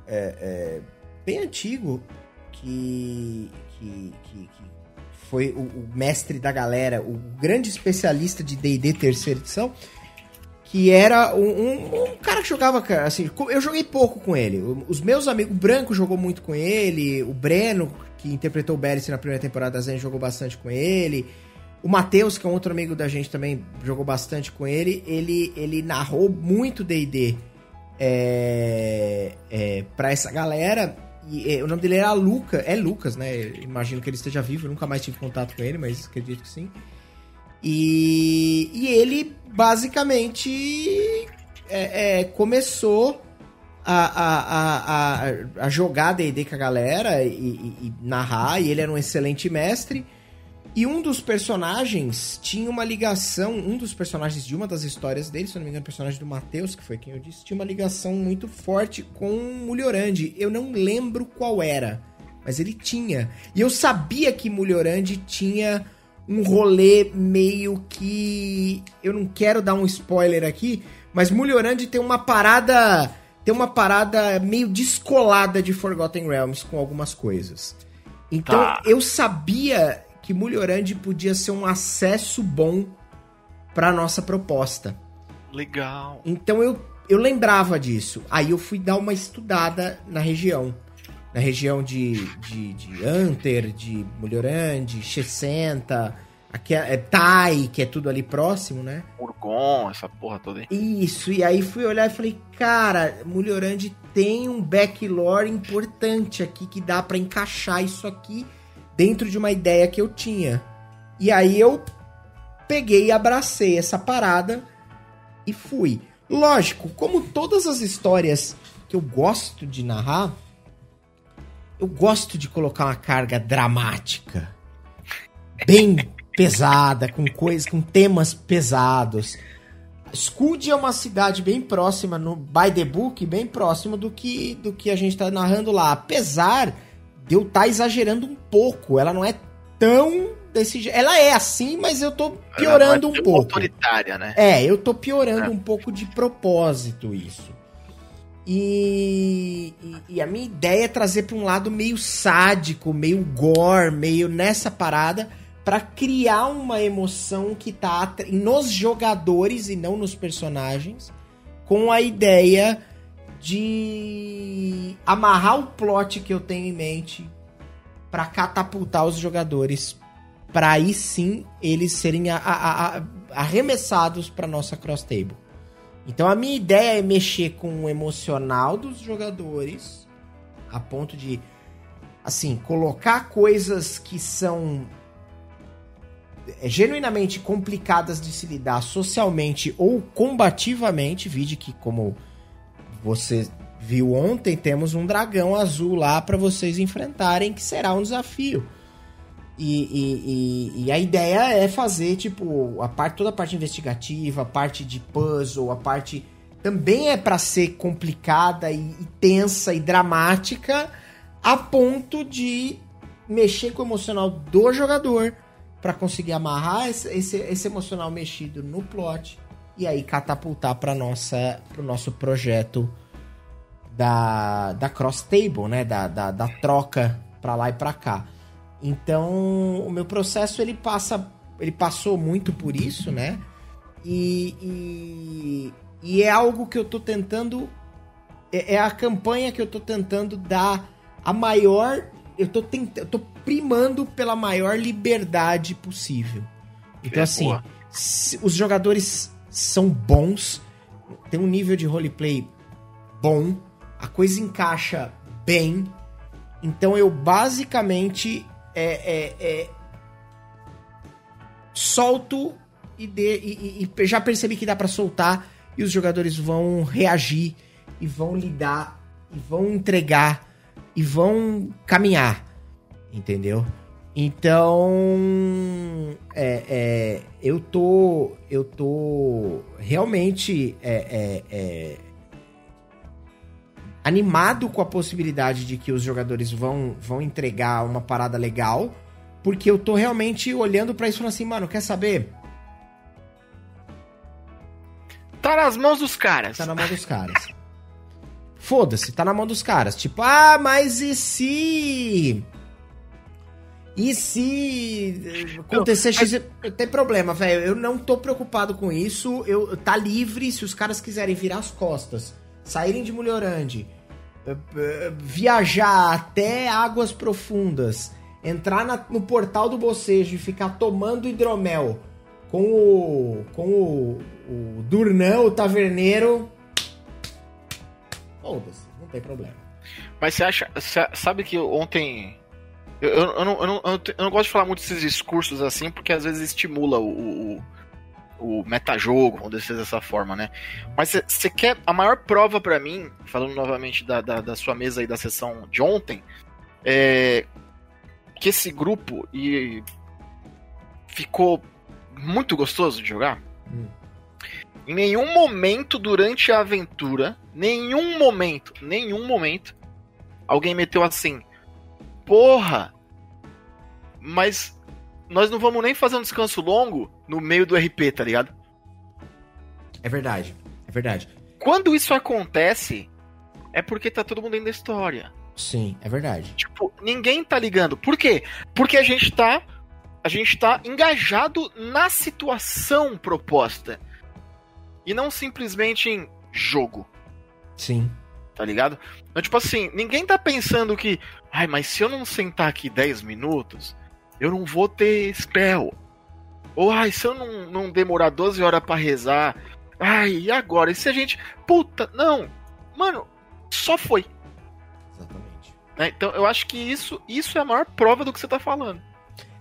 é, é, bem antigo que, que, que foi o, o, mestre da galera, o grande especialista de DD terceira edição, que era um, um, um, cara que jogava, assim, eu joguei pouco com ele. Os meus amigos, o Branco jogou muito com ele, o Breno, que interpretou o Beres na primeira temporada da Zen, jogou bastante com ele. O Matheus, que é um outro amigo da gente também, jogou bastante com ele. Ele, ele narrou muito D&D é, é, pra essa galera. E, é, o nome dele era Luca, é Lucas, né? Imagino que ele esteja vivo, eu nunca mais tive contato com ele, mas acredito que sim. E, e ele basicamente é, é, começou a, a, a, a jogar D&D com a galera e, e, e, narrar, e ele era um excelente mestre. E um dos personagens tinha uma ligação, um dos personagens de uma das histórias dele, se eu não me engano, o personagem do Matheus, que foi quem eu disse, tinha uma ligação muito forte com Mulhorande. Eu não lembro qual era, mas ele tinha. E eu sabia que Mulhorande tinha um rolê meio que. Eu não quero dar um spoiler aqui, mas Mulhorande tem uma parada. Tem uma parada meio descolada de Forgotten Realms com algumas coisas. Então tá. eu sabia que Mulhorande podia ser um acesso bom para nossa proposta. Legal. Então eu, eu lembrava disso. Aí eu fui dar uma estudada na região na região de, de, de Anter, de Mulhorande, Chessenta, aqui é, é Tai, que é tudo ali próximo, né? Urgon, essa porra toda aí. Isso, e aí fui olhar e falei, cara, Mulhorande tem um backlore importante aqui que dá para encaixar isso aqui dentro de uma ideia que eu tinha. E aí eu peguei e abracei essa parada e fui. Lógico, como todas as histórias que eu gosto de narrar, eu gosto de colocar uma carga dramática, bem pesada, com coisas, com temas pesados. Scud é uma cidade bem próxima no by the book, bem próximo do que do que a gente está narrando lá. Apesar de eu estar tá exagerando um pouco, ela não é tão desse jeito. Ela é assim, mas eu tô piorando é um pouco. Autoritária, né? É, eu tô piorando é. um pouco de propósito isso. E, e, e, a minha ideia é trazer para um lado meio sádico, meio gore, meio nessa parada, para criar uma emoção que tá nos jogadores e não nos personagens, com a ideia de amarrar o plot que eu tenho em mente para catapultar os jogadores, para aí sim eles serem a, a, a, arremessados para nossa cross table. Então a minha ideia é mexer com o emocional dos jogadores, a ponto de, assim, colocar coisas que são é, genuinamente complicadas de se lidar socialmente ou combativamente. Vide que, como você viu ontem, temos um dragão azul lá para vocês enfrentarem, que será um desafio. E, e, e, e, a ideia é fazer, tipo, a parte, toda a parte investigativa, a parte de puzzle, a parte também é para ser complicada e, e, tensa e dramática a ponto de mexer com o emocional do jogador para conseguir amarrar esse, esse, esse, emocional mexido no plot e aí catapultar para nossa pro nosso projeto da, da cross table, né, da, da, da troca para lá e para cá. Então, o meu processo ele passa, ele passou muito por isso, né? E, e, e é algo que eu tô tentando, é, é, a campanha que eu tô tentando dar a maior, eu tô tentando, eu tô primando pela maior liberdade possível. Então, é assim, os jogadores são bons, tem um nível de roleplay bom, a coisa encaixa bem. Então eu basicamente é, é, é, solto e, de, e, e, já percebi que dá para soltar e os jogadores vão reagir e vão lidar e vão entregar e vão caminhar, entendeu? Então, é, é, eu tô, eu tô realmente é, é, é animado com a possibilidade de que os jogadores vão, vão entregar uma parada legal, porque eu tô realmente olhando para isso e falando assim, mano, quer saber? Tá nas mãos dos caras. Tá na mão dos caras. Foda-se, tá na mão dos caras. Tipo, ah, mas e se. E se acontecer X, tem problema, velho. Eu não tô preocupado com isso. Eu tá livre se os caras quiserem virar as costas, saírem de Mulhorande, eh, eh, viajar até águas profundas, entrar na, no portal do bocejo e ficar tomando hidromel com o com o, o Durnão, o taverneiro. Foda-se, não tem problema. Mas você acha, sabe que ontem eu, eu, eu, não, eu, não, eu, não, gosto de falar muito desses discursos assim, porque às vezes estimula o, o, o metajogo, vamos dizer dessa forma, né? Mas você quer. A maior prova para mim, falando novamente da, da, da, sua mesa aí da sessão de ontem, é que esse grupo e ficou muito gostoso de jogar. Hum. Em nenhum momento durante a aventura, nenhum momento, nenhum momento, alguém meteu assim porra! Mas nós não vamos nem fazer um descanso longo no meio do RP, tá ligado? É verdade, é verdade. Quando isso acontece, é porque tá todo mundo dentro da história. Sim, é verdade. Tipo, ninguém tá ligando. Por quê? Porque a gente tá. A gente tá engajado na situação proposta. E não simplesmente em jogo. Sim. Tá ligado? Então, tipo assim, ninguém tá pensando que. Ai, mas se eu não sentar aqui 10 minutos, eu não vou ter spell. Ou, ai, se eu não, não demorar 12 horas para rezar. Ai, e agora? E se a gente. Puta, não. Mano, só foi. Exatamente. Né? Então eu acho que isso, isso é a maior prova do que você tá falando.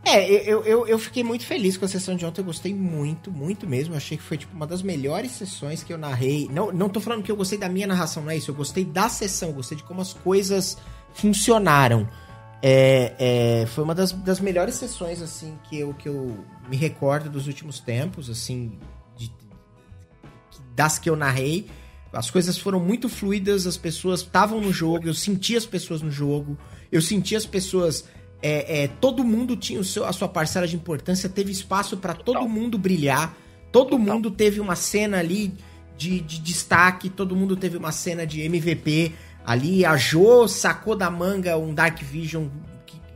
É, eu, eu, eu fiquei muito feliz com a sessão de ontem, eu gostei muito, muito mesmo. Eu achei que foi tipo uma das melhores sessões que eu narrei. Não, não tô falando que eu gostei da minha narração, não é isso. Eu gostei da sessão, eu gostei de como as coisas funcionaram. É, é, foi uma das, das melhores sessões, assim, que eu, que eu me recordo dos últimos tempos, assim, de, das que eu narrei. As coisas foram muito fluidas, as pessoas estavam no jogo, eu senti as pessoas no jogo, eu senti as pessoas é, é, todo mundo tinha o seu, a sua parcela de importância, teve espaço para todo mundo brilhar, todo Total. mundo teve uma cena ali de, de, destaque, todo mundo teve uma cena de MVP ali. A Jo sacou da manga um Dark Vision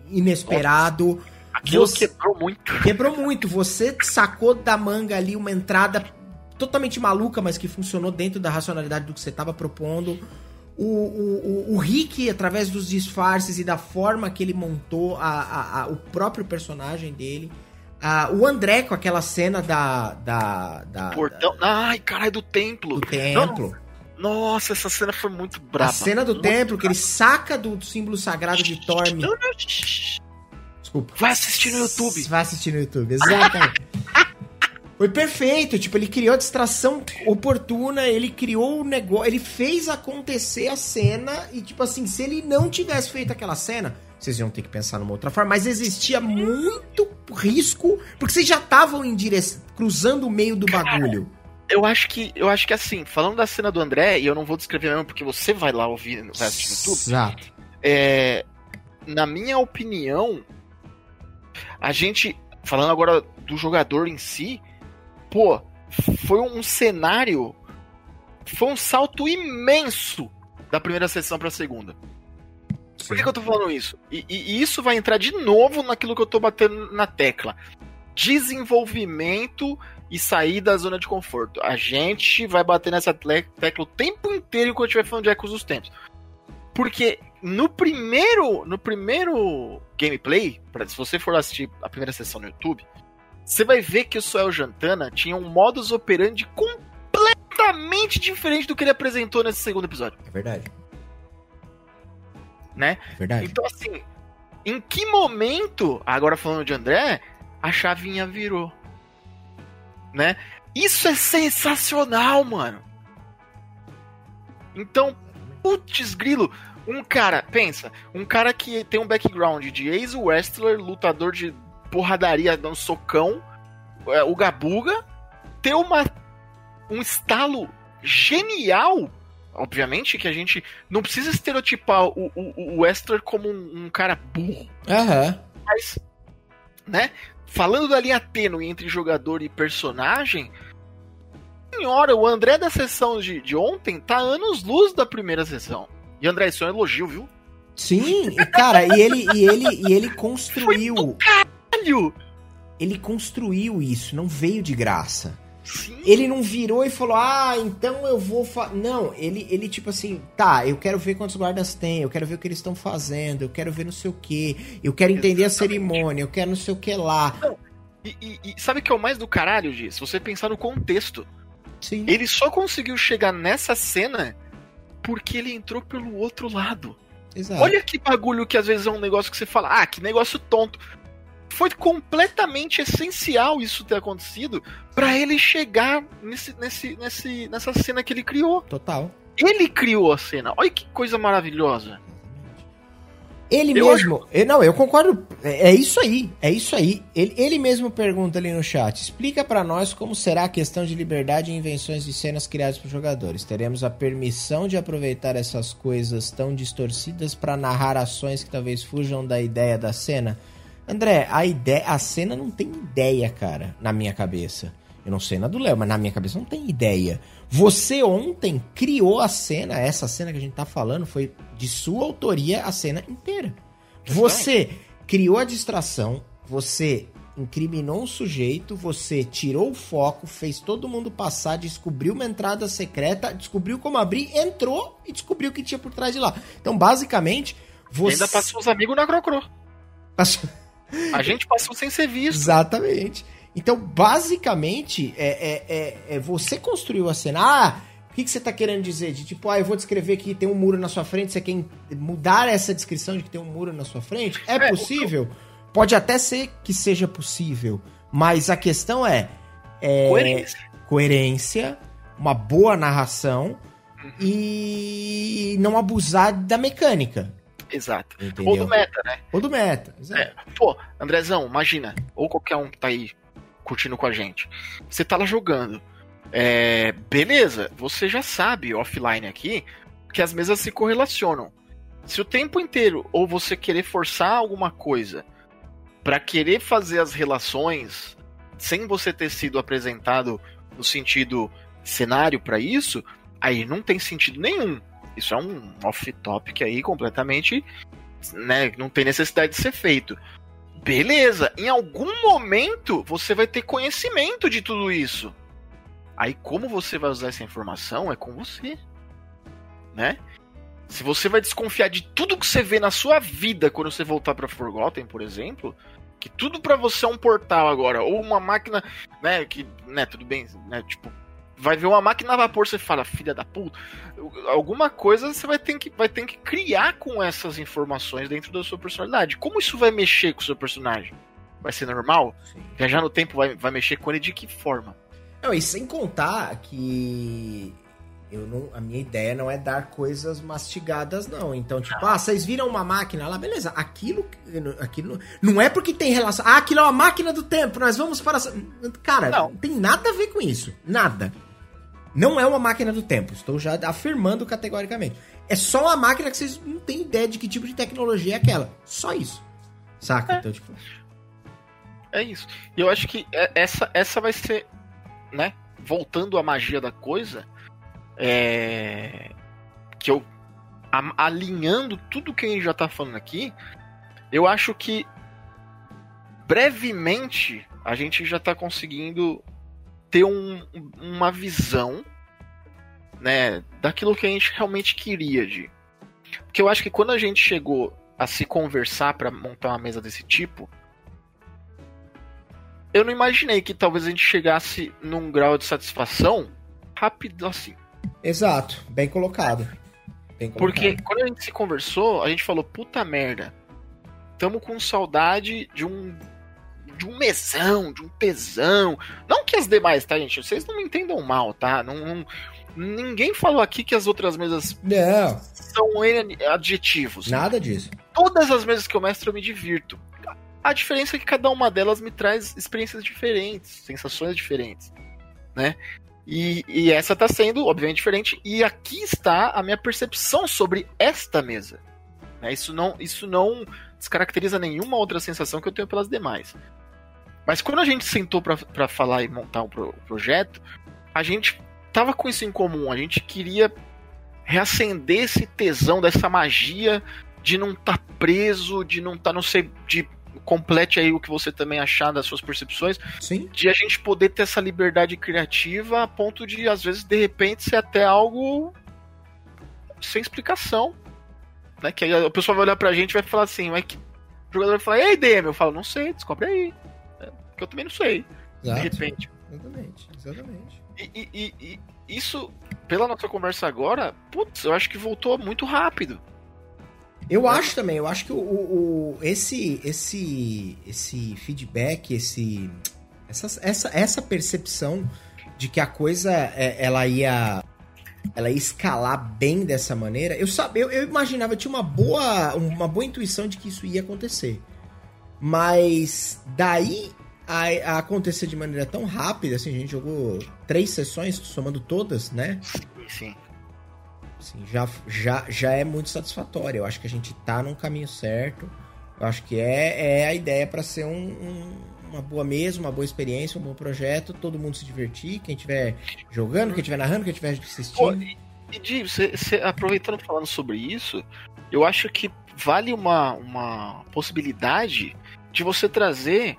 inesperado. Aquilo Você, quebrou muito. Quebrou muito. Você sacou da manga ali uma entrada totalmente maluca, mas que funcionou dentro da racionalidade do que você estava propondo o, o, o, Rick, através dos disfarces e da forma que ele montou a, a, a o próprio personagem dele. Uh, o André com aquela cena da. da, da Portão. Da, ai, caralho, do templo. Do templo. Nossa, essa cena foi muito brava. A cena do templo, brava. que ele saca do símbolo sagrado de Torme. Desculpa. Vai assistir no YouTube. Vai assistir no YouTube, exatamente. Foi perfeito, tipo, ele criou a distração oportuna, ele criou o negócio, ele fez acontecer a cena e, tipo assim, se ele não tivesse feito aquela cena, vocês iam ter que pensar numa outra forma, mas existia muito risco, porque vocês já estavam em direção, cruzando o meio do bagulho. Eu acho que, eu acho que assim, falando da cena do André, e eu não vou descrever mesmo porque você vai lá ouvir no resto do YouTube. Exato. É, na minha opinião, a gente, falando agora do jogador em si, pô, foi um cenário. Foi um salto imenso da primeira sessão pra segunda. Sim. Por que, que, eu tô falando isso? E, e, isso vai entrar de novo naquilo que eu tô batendo na tecla: desenvolvimento e sair da zona de conforto. A gente vai bater nessa tecla o tempo inteiro enquanto estiver falando de Ecos dos Tempos. Porque no primeiro, no primeiro gameplay, se você for assistir a primeira sessão no YouTube, você vai ver que o Suel Jantana tinha um modus operandi completamente diferente do que ele apresentou nesse segundo episódio. É verdade. Né? É verdade. Então, assim, em que momento, agora falando de André, a chavinha virou? Né? Isso é sensacional, mano. Então, putz grilo, um cara, pensa, um cara que tem um background de ex-wrestler, lutador de porradaria dando socão, é, o Gabuga, ter uma, um estalo genial. Obviamente que a gente não precisa estereotipar o, o, o Wester como um, um, cara burro. Uhum. Mas, né? Falando da linha tênue entre jogador e personagem, senhora, o André da sessão de, de ontem tá anos luz da primeira sessão. E André, isso é um elogio, viu? Sim, cara, e ele, e ele, e ele construiu. Caralho! Ele construiu isso, não veio de graça. Sim. Ele não virou e falou, ah, então eu vou. Não, ele, ele tipo assim, tá, eu quero ver quantos guardas tem, eu quero ver o que eles estão fazendo, eu quero ver não sei o que, eu quero entender Exatamente. a cerimônia, eu quero não sei o que lá. E, e- e sabe o que é o mais do caralho disso? Você pensar no contexto. Sim. Ele só conseguiu chegar nessa cena porque ele entrou pelo outro lado. Exato. Olha que bagulho que às vezes é um negócio que você fala, ah, que negócio tonto. Foi completamente essencial isso ter acontecido pra ele chegar nesse, nesse, nesse, nessa cena que ele criou. Total. Ele criou a cena. Olha que coisa maravilhosa. Ele Eu mesmo. eu- Não, eu concordo. É, é isso aí. É isso aí. Ele, ele mesmo pergunta ali no chat. Explica pra nós como será a questão de liberdade e invenções de cenas criadas por jogadores. Teremos a permissão de aproveitar essas coisas tão distorcidas pra narrar ações que talvez fujam da ideia da cena? André, a ideia, a cena não tem ideia, cara, na minha cabeça. Eu não sei na do Léo, mas na minha cabeça não tem ideia. Você ontem criou a cena, essa cena que a gente tá falando foi de sua autoria a cena inteira. Você criou a distração, você incriminou um sujeito, você tirou o foco, fez todo mundo passar, descobriu uma entrada secreta, descobriu como abrir, entrou e descobriu o que tinha por trás de lá. Então, basicamente, E você Ainda passou os amigos na Crocro. Passou- A gente passou sem ser visto. Exatamente. Então, basicamente, é, é, é, é você construiu a cena. Ah, o que, que você tá querendo dizer? De tipo, ah, eu vou descrever que tem um muro na sua frente, você quer mudar essa descrição de que tem um muro na sua frente? É, É, possível? Pode até ser que seja possível, mas a questão é, é Coerência. coerência, uma boa narração e não abusar da mecânica. Exato. Entendeu? Ou do meta, né? Ou do meta. exato. É. Pô, Andrezão, imagina. Ou qualquer um que tá aí curtindo com a gente. Você tá lá jogando. É, beleza, você já sabe offline aqui que as mesas se correlacionam. Se o tempo inteiro ou você querer forçar alguma coisa pra querer fazer as relações sem você ter sido apresentado no sentido cenário pra isso, aí não tem sentido nenhum. Isso é um off-topic aí completamente, né, não tem necessidade de ser feito. Beleza, em algum momento você vai ter conhecimento de tudo isso. Aí como você vai usar essa informação é com você, né? Se você vai desconfiar de tudo que você vê na sua vida quando você voltar pra Forgotten, por exemplo, que tudo pra você é um portal agora, ou uma máquina, né, que, né, tudo bem, né, tipo, vai ver uma máquina a vapor, você fala, filha da puta, alguma coisa você vai ter que, vai ter que criar com essas informações dentro da sua personalidade. Como isso vai mexer com o seu personagem? Vai ser normal? Sim. Viajar no tempo vai, vai mexer com ele de que forma? Não, e sem contar que eu não, a minha ideia não é dar coisas mastigadas, não. Então, tipo, ah, vocês viram uma máquina lá, beleza. Aquilo, aquilo não é porque tem relação. Ah, aquilo é uma máquina do tempo, nós vamos para. Cara, Não. não tem nada a ver com isso. Nada. Não é uma máquina do tempo. Estou já afirmando categoricamente. É só uma máquina que vocês não têm ideia de que tipo de tecnologia é aquela. Só isso. Saca? É. Então, tipo. É isso. E eu acho que é- essa, essa vai ser, né? Voltando à magia da coisa, é. Que eu. a- alinhando tudo que a gente já tá falando aqui, eu acho que brevemente a gente já tá conseguindo ter um- uma visão, né? Daquilo que a gente realmente queria de. Porque eu acho que quando a gente chegou a se conversar para montar uma mesa desse tipo, eu não imaginei que talvez a gente chegasse num grau de satisfação rápido assim. Exato. Bem colocado. Bem colocado. Porque quando a gente se conversou, a gente falou, puta merda, tamo com saudade de um. De um mesão, de um tesão. Não que as demais, tá, gente? Vocês não me entendam mal, tá? Não, não- ninguém falou aqui que as outras mesas Não, são adjetivos. nada disso. todas as vezes que eu mestro eu me divirto. A diferença é que cada uma delas me traz experiências diferentes, sensações diferentes, né? E, e essa tá sendo, obviamente, diferente. E aqui está a minha percepção sobre esta mesa. né? Isso, não, isso não descaracteriza nenhuma outra sensação que eu tenho pelas demais. Mas quando a gente sentou pra pra falar e montar o pro- projeto, a gente tava com isso em comum. A gente queria reacender esse tesão dessa magia de não estar tá preso, de não estar, tá, não sei, de complete aí o que você também achar das suas percepções. Sim. De a gente poder ter essa liberdade criativa a ponto de, às vezes, de repente, ser até algo sem explicação. Né? Que aí a pessoa vai olhar pra gente e vai falar assim, mas que... o jogador vai falar, ei, DM, eu falo, não sei, descobre aí. Porque eu também não sei. Exato. De repente. Exatamente, exatamente. E, e, e, isso, pela nossa conversa agora, putz, eu acho que voltou muito rápido. Eu acho também, eu acho que o, o, esse, esse, esse feedback, esse, essa, essa, essa percepção de que a coisa é, ela ia ela ia escalar bem dessa maneira, eu sabia, eu, eu imaginava, eu tinha uma boa, uma boa intuição de que isso ia acontecer. Mas daí a, a, acontecer de maneira tão rápida, assim, a gente jogou três sessões, somando todas, né? Sim, sim. Assim, já, já, já é muito satisfatório. Eu acho que a gente tá num caminho certo. Eu acho que é, é a ideia para ser um, um, uma boa mesa, uma boa experiência, um bom projeto, todo mundo se divertir, quem estiver jogando, quem estiver narrando, quem estiver assistindo. Pô, e, e você, você, aproveitando falando sobre isso, eu acho que vale uma, uma possibilidade de você trazer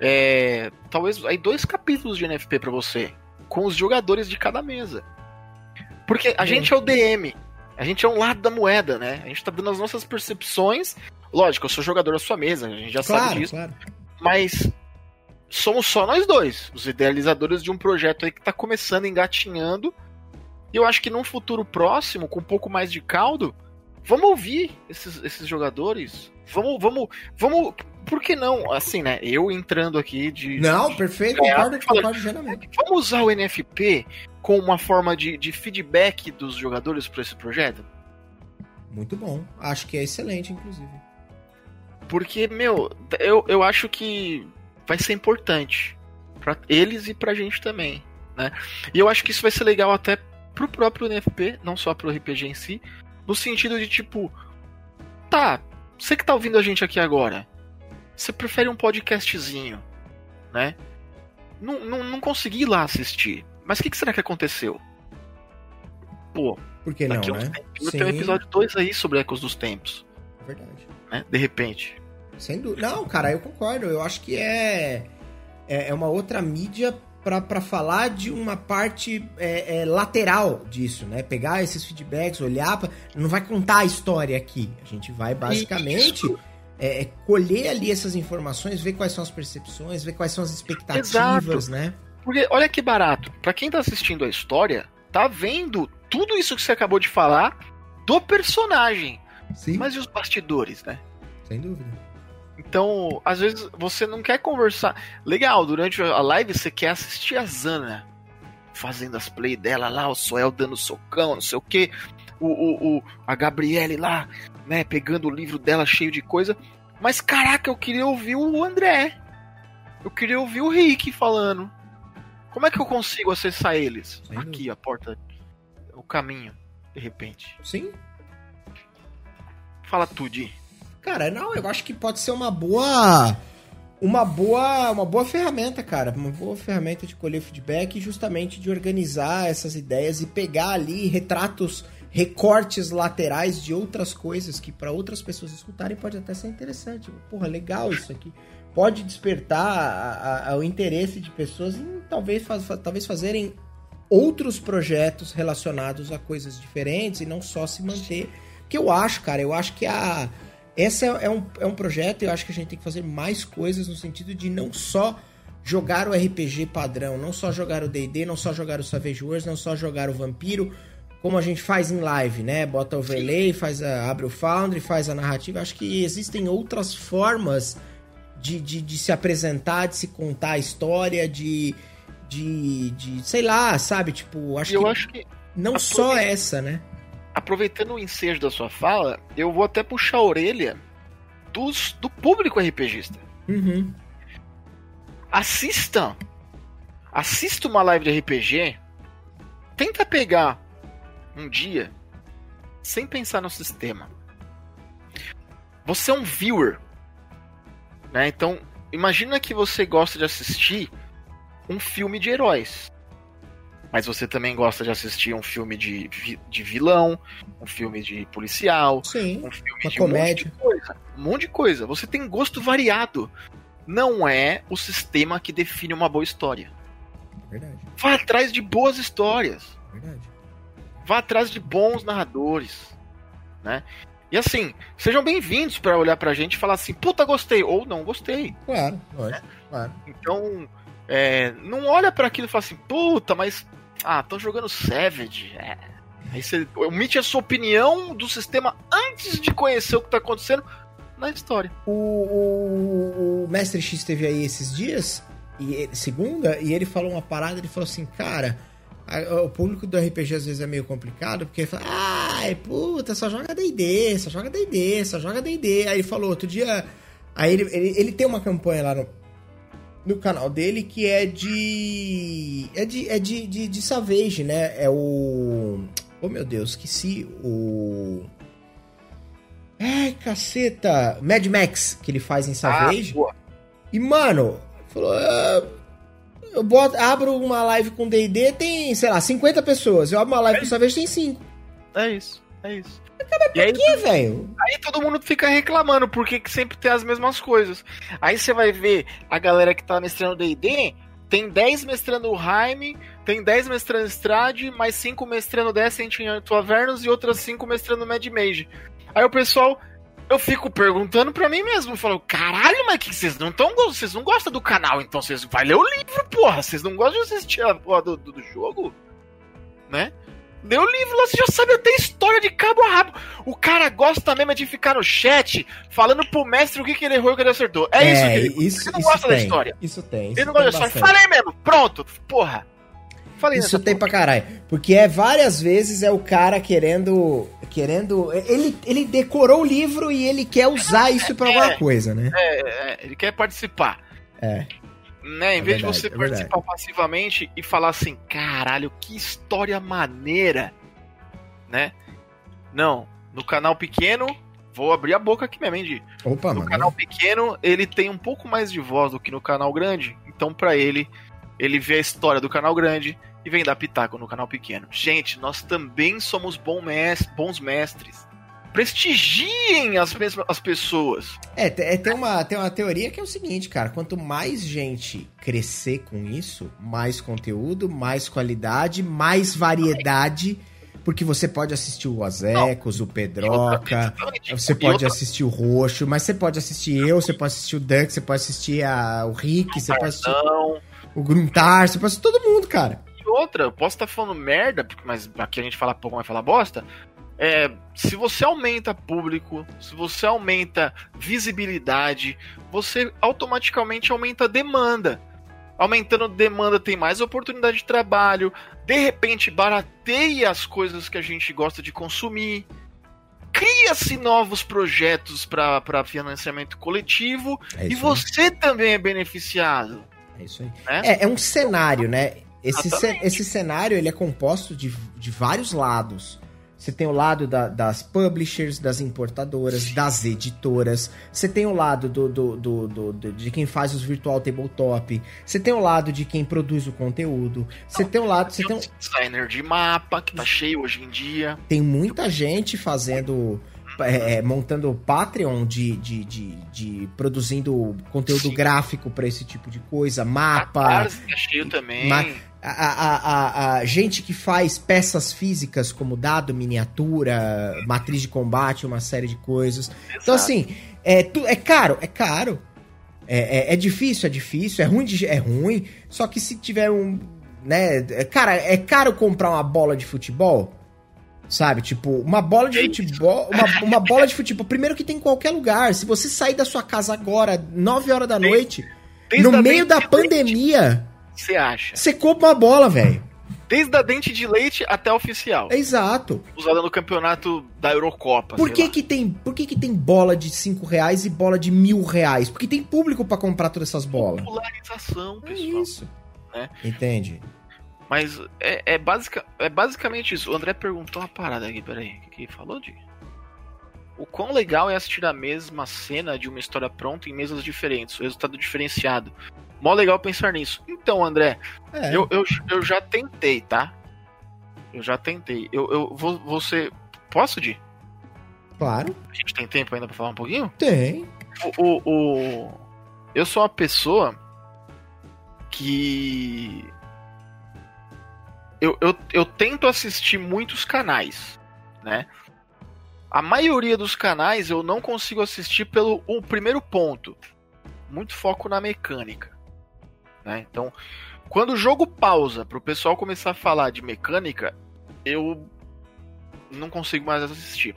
é, talvez aí dois capítulos de NFP para você, com os jogadores de cada mesa. Porque a gente é o DM, a gente é um lado da moeda, né? A gente tá dando as nossas percepções. Lógico, eu sou jogador da sua mesa, a gente já claro, sabe disso. Claro. Mas somos só nós dois, os idealizadores de um projeto aí que tá começando, engatinhando. E eu acho que num futuro próximo, com um pouco mais de caldo, vamos ouvir esses, esses jogadores. Vamos, vamos, vamos. Por que não? Assim, né? Eu entrando aqui de. Não, perfeito, concordo, concordo geralmente. Vamos usar o NFP com uma forma de, de feedback dos jogadores para esse projeto? Muito bom. Acho que é excelente, inclusive. Porque, meu, eu, eu acho que vai ser importante para eles e pra gente também, né? E eu acho que isso vai ser legal até pro próprio NFP, não só pro RPG em si, no sentido de tipo, tá, você que tá ouvindo a gente aqui agora, você prefere um podcastzinho, né? Não, não, não consegui ir lá assistir. Mas o que, que, será que aconteceu? Pô, Por que não, né? Tempos, tem um episódio 2 aí sobre Ecos dos Tempos. Verdade. Né? De repente. Sem dúvida. Não, cara, eu concordo. Eu acho que é, é, é uma outra mídia para falar de uma parte é, é, lateral disso, né? Pegar esses feedbacks, olhar, pra... não vai contar a história aqui. A gente vai basicamente é, é, colher ali essas informações, ver quais são as percepções, ver quais são as expectativas, Exato. né? Porque olha que barato. Para quem tá assistindo a história, tá vendo tudo isso que você acabou de falar do personagem. Sim. Mas e os bastidores, né? Sem dúvida. Então, às vezes você não quer conversar. Legal, durante a live você quer assistir a Zana fazendo as play dela lá, o Soel dando socão, não sei o que. O, o, o, a Gabriele lá, né, pegando o livro dela cheio de coisa. Mas caraca, eu queria ouvir o André. Eu queria ouvir o Rick falando. Como é que eu consigo acessar eles? Sem Aqui, a porta. O caminho, de repente. Sim. Fala tudo. Cara, não, eu acho que pode ser uma boa. Uma boa, uma boa ferramenta, cara. Uma boa ferramenta de colher feedback e justamente de organizar essas ideias e pegar ali retratos, recortes laterais de outras coisas que para outras pessoas escutarem pode até ser interessante. Porra, legal isso aqui pode despertar o interesse de pessoas em talvez, faz, talvez fazerem outros projetos relacionados a coisas diferentes e não só se manter. Que eu acho, cara, eu acho que a. Esse é, é, um, é um projeto eu acho que a gente tem que fazer mais coisas no sentido de não só jogar o RPG padrão, não só jogar o D&D, não só jogar o Savage Wars, não só jogar o Vampiro, como a gente faz em live, né? Bota o overlay, faz a, abre o Foundry, faz a narrativa. Acho que existem outras formas de, de, de, se apresentar, de se contar a história, de, de, de sei lá, sabe? Tipo, acho eu que acho que não só essa, né? Aproveitando o ensejo da sua fala, eu vou até puxar a orelha dos, do público RPGista. Uhum. Assistam. Assista uma live de RPG. Tenta pegar um dia sem pensar no sistema. Você é um viewer né? Então, imagina que você gosta de assistir um filme de heróis. mas você também gosta de assistir um filme de, de vilão, um filme de policial, Sim, um filme uma de comédia. um monte de coisa. Um monte de coisa. Você tem gosto variado. Não é o sistema que define uma boa história. Verdade, Vá atrás de boas histórias. verdade. Vá atrás de bons narradores, né? E assim, sejam bem-vindos para olhar pra gente e falar assim, puta, gostei, ou não gostei. Claro, lógico, claro. Então, é, não olha para aquilo e fala assim, puta, mas. Ah, estão jogando Savage. É. Aí você omite a sua opinião do sistema antes de conhecer o que tá acontecendo na história. O, o, o Mestre X esteve aí esses dias, e segunda, e ele falou uma parada, ele falou assim, cara, o público do RPG às vezes é meio complicado, porque ele fala, ai, puta, só joga D&D, só joga D&D, só joga D&D. Aí ele falou, outro dia, aí ele, ele, ele tem uma campanha lá no, no canal dele que é de, é de, é de, de, de Savage, né, é o, oh meu Deus, esqueci, o... Ai, caceta. Mad Max, que ele faz em Savage. Ah, e, mano, falou. "Ah, eu boto, abro uma live com DD, tem, sei lá, 50 pessoas. Eu abro uma live com Savage, tem 5. É isso, é isso. E aí, Que, velho? aí todo mundo fica reclamando porque que sempre tem as mesmas coisas. Aí você vai ver a galera que tá mestrando D&D, tem 10 mestrando o Jaime, tem 10 mestrando Strade, mais 5 mestrando Descent em Avernus e outras 5 mestrando Mad Mage. Aí o pessoal, eu fico perguntando pra mim mesmo, eu falo, caralho, mas que vocês não tão, vocês não gostam do canal, então vocês vai ler o livro, porra, vocês não gostam de assistir a porra do, do, do jogo, né? Lê o livro lá, você já sabe até história de cabo a rabo. O cara gosta mesmo é de ficar no chat falando pro mestre o que, que ele errou e o que ele acertou. É, isso que ele, isso, ele não isso gosta da tem. história. Isso tem. ele Isso não gosta da história. Falei mesmo, pronto, porra. Falei Isso tem pra caralho. Porque é várias vezes é o cara querendo. Querendo. Ele, ele decorou o livro e ele quer usar isso pra alguma É. coisa, né? É, é, ele quer participar. É. Né? Em É vez verdade, de você é participar passivamente e falar assim, caralho, que história maneira. Né? Não, no canal pequeno, vou abrir a boca aqui mesmo, hein, Di? Opa, No mano. canal pequeno, ele tem um pouco mais de voz do que no canal grande. Então, pra ele, ele vê a história do canal grande e vem dar pitaco no canal pequeno. Gente, nós também somos bom mes- bons mestres. Prestigiem as, mes- as pessoas. É, é, tem, uma, tem uma teoria que é o seguinte, cara. Quanto mais gente crescer com isso, mais conteúdo, mais qualidade, mais variedade. Porque você pode assistir o Azecos, o Pedroca, Exatamente. você pode outra- assistir o Roxo, mas você pode assistir eu, você pode assistir o Duck, você pode assistir a, o Rick, você pode assistir o Gruntar, você pode assistir todo mundo, cara. E outra, eu posso estar falando merda, mas aqui a gente fala pouco, vai falar bosta. É, se você aumenta público, se você aumenta visibilidade, você automaticamente aumenta a demanda. Aumentando demanda tem mais oportunidade de trabalho, de repente barateia as coisas que a gente gosta de consumir. Cria-se novos projetos para financiamento coletivo É e isso, você também é beneficiado. É isso aí. Né? É, é um cenário, né? Esse, ce- esse cenário ele é composto de, de vários lados. Você tem o lado da- das publishers, das importadoras, das editoras. Você tem o lado do, do- do- do- de quem faz os virtual tabletop. Você tem o lado de quem produz o conteúdo. Você tem o lado. Você Tem um designer de mapa que tá cheio hoje em dia. tem muita gente fazendo. é, é, montando Patreon de, de, de, de produzindo conteúdo Sim. gráfico pra esse tipo de coisa, mapa. Catarse tá cheio também. Ma- A, a- a- gente que faz peças físicas como dado, miniatura, matriz de combate, uma série de coisas. Então, Exato. assim, é, tu- é caro, é caro. É, é- é difícil, é difícil, é ruim, de, é ruim. Só que se tiver um. Né, é- cara, é caro comprar uma bola de futebol? Sabe? Tipo, uma bola de futebol. Uma, uma bola de futebol. Primeiro que tem em qualquer lugar. Se você sair da sua casa agora, 9 horas da noite, no meio da de pandemia, Você acha? você compra uma bola, velho. Desde a dente de leite até a oficial. É exato. Usada no campeonato da Eurocopa. Por que que tem, por que que tem bola de 5 reais e bola de mil reais? Porque tem público pra comprar todas essas bolas. Popularização, É pessoal. isso. Né? Entende? Mas é, é, é basicamente isso. O André perguntou uma parada aqui, peraí. O que, que ele falou, Di? o quão legal é assistir a mesma cena de uma história pronta em mesas diferentes, o resultado diferenciado. Mó legal pensar nisso. Então, André, é. eu, eu, eu já tentei, tá? Eu já tentei. Eu, eu vou. Você. Posso, Di? Claro. A gente tem tempo ainda pra falar um pouquinho? Tem. O, o, o, eu sou uma pessoa que. Eu, eu, eu tento assistir muitos canais, né? A maioria dos canais eu não consigo assistir pelo o primeiro ponto. Muito foco na mecânica. Né? Então, quando o jogo pausa para o pessoal começar a falar de mecânica, eu não consigo mais assistir.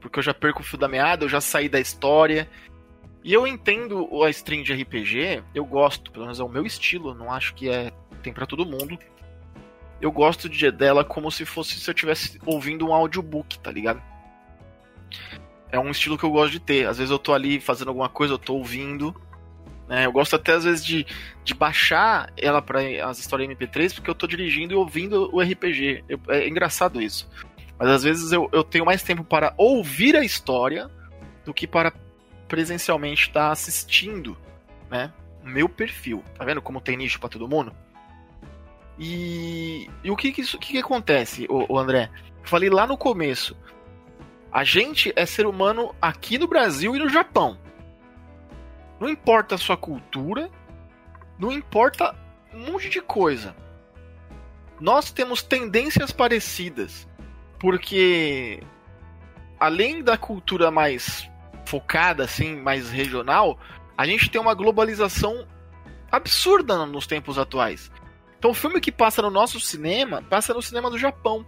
Porque eu já perco o fio da meada, eu já saí da história. E eu entendo a stream de RPG, eu gosto, pelo menos é o meu estilo, não acho que é tem para todo mundo. Eu gosto de, dela como se fosse se eu estivesse ouvindo um audiobook, tá ligado? É um estilo que eu gosto de ter. Às vezes eu tô ali fazendo alguma coisa, eu tô ouvindo. Né? Eu gosto até às vezes de, de baixar ela para as histórias MP3 porque eu tô dirigindo e ouvindo o RPG. Eu, é engraçado isso. Mas às vezes eu, eu tenho mais tempo para ouvir a história do que para presencialmente estar tá assistindo, né? Meu perfil. Tá vendo como tem nicho para todo mundo? E, e o que que, isso, que, que acontece, o, André? falei lá no começo. A gente é ser humano aqui no Brasil e no Japão. Não importa a sua cultura, não importa um monte de coisa. Nós temos tendências parecidas, porque além da cultura mais focada, assim, mais regional, a gente tem uma globalização absurda nos tempos atuais. Então, o filme que passa no nosso cinema passa no cinema do Japão.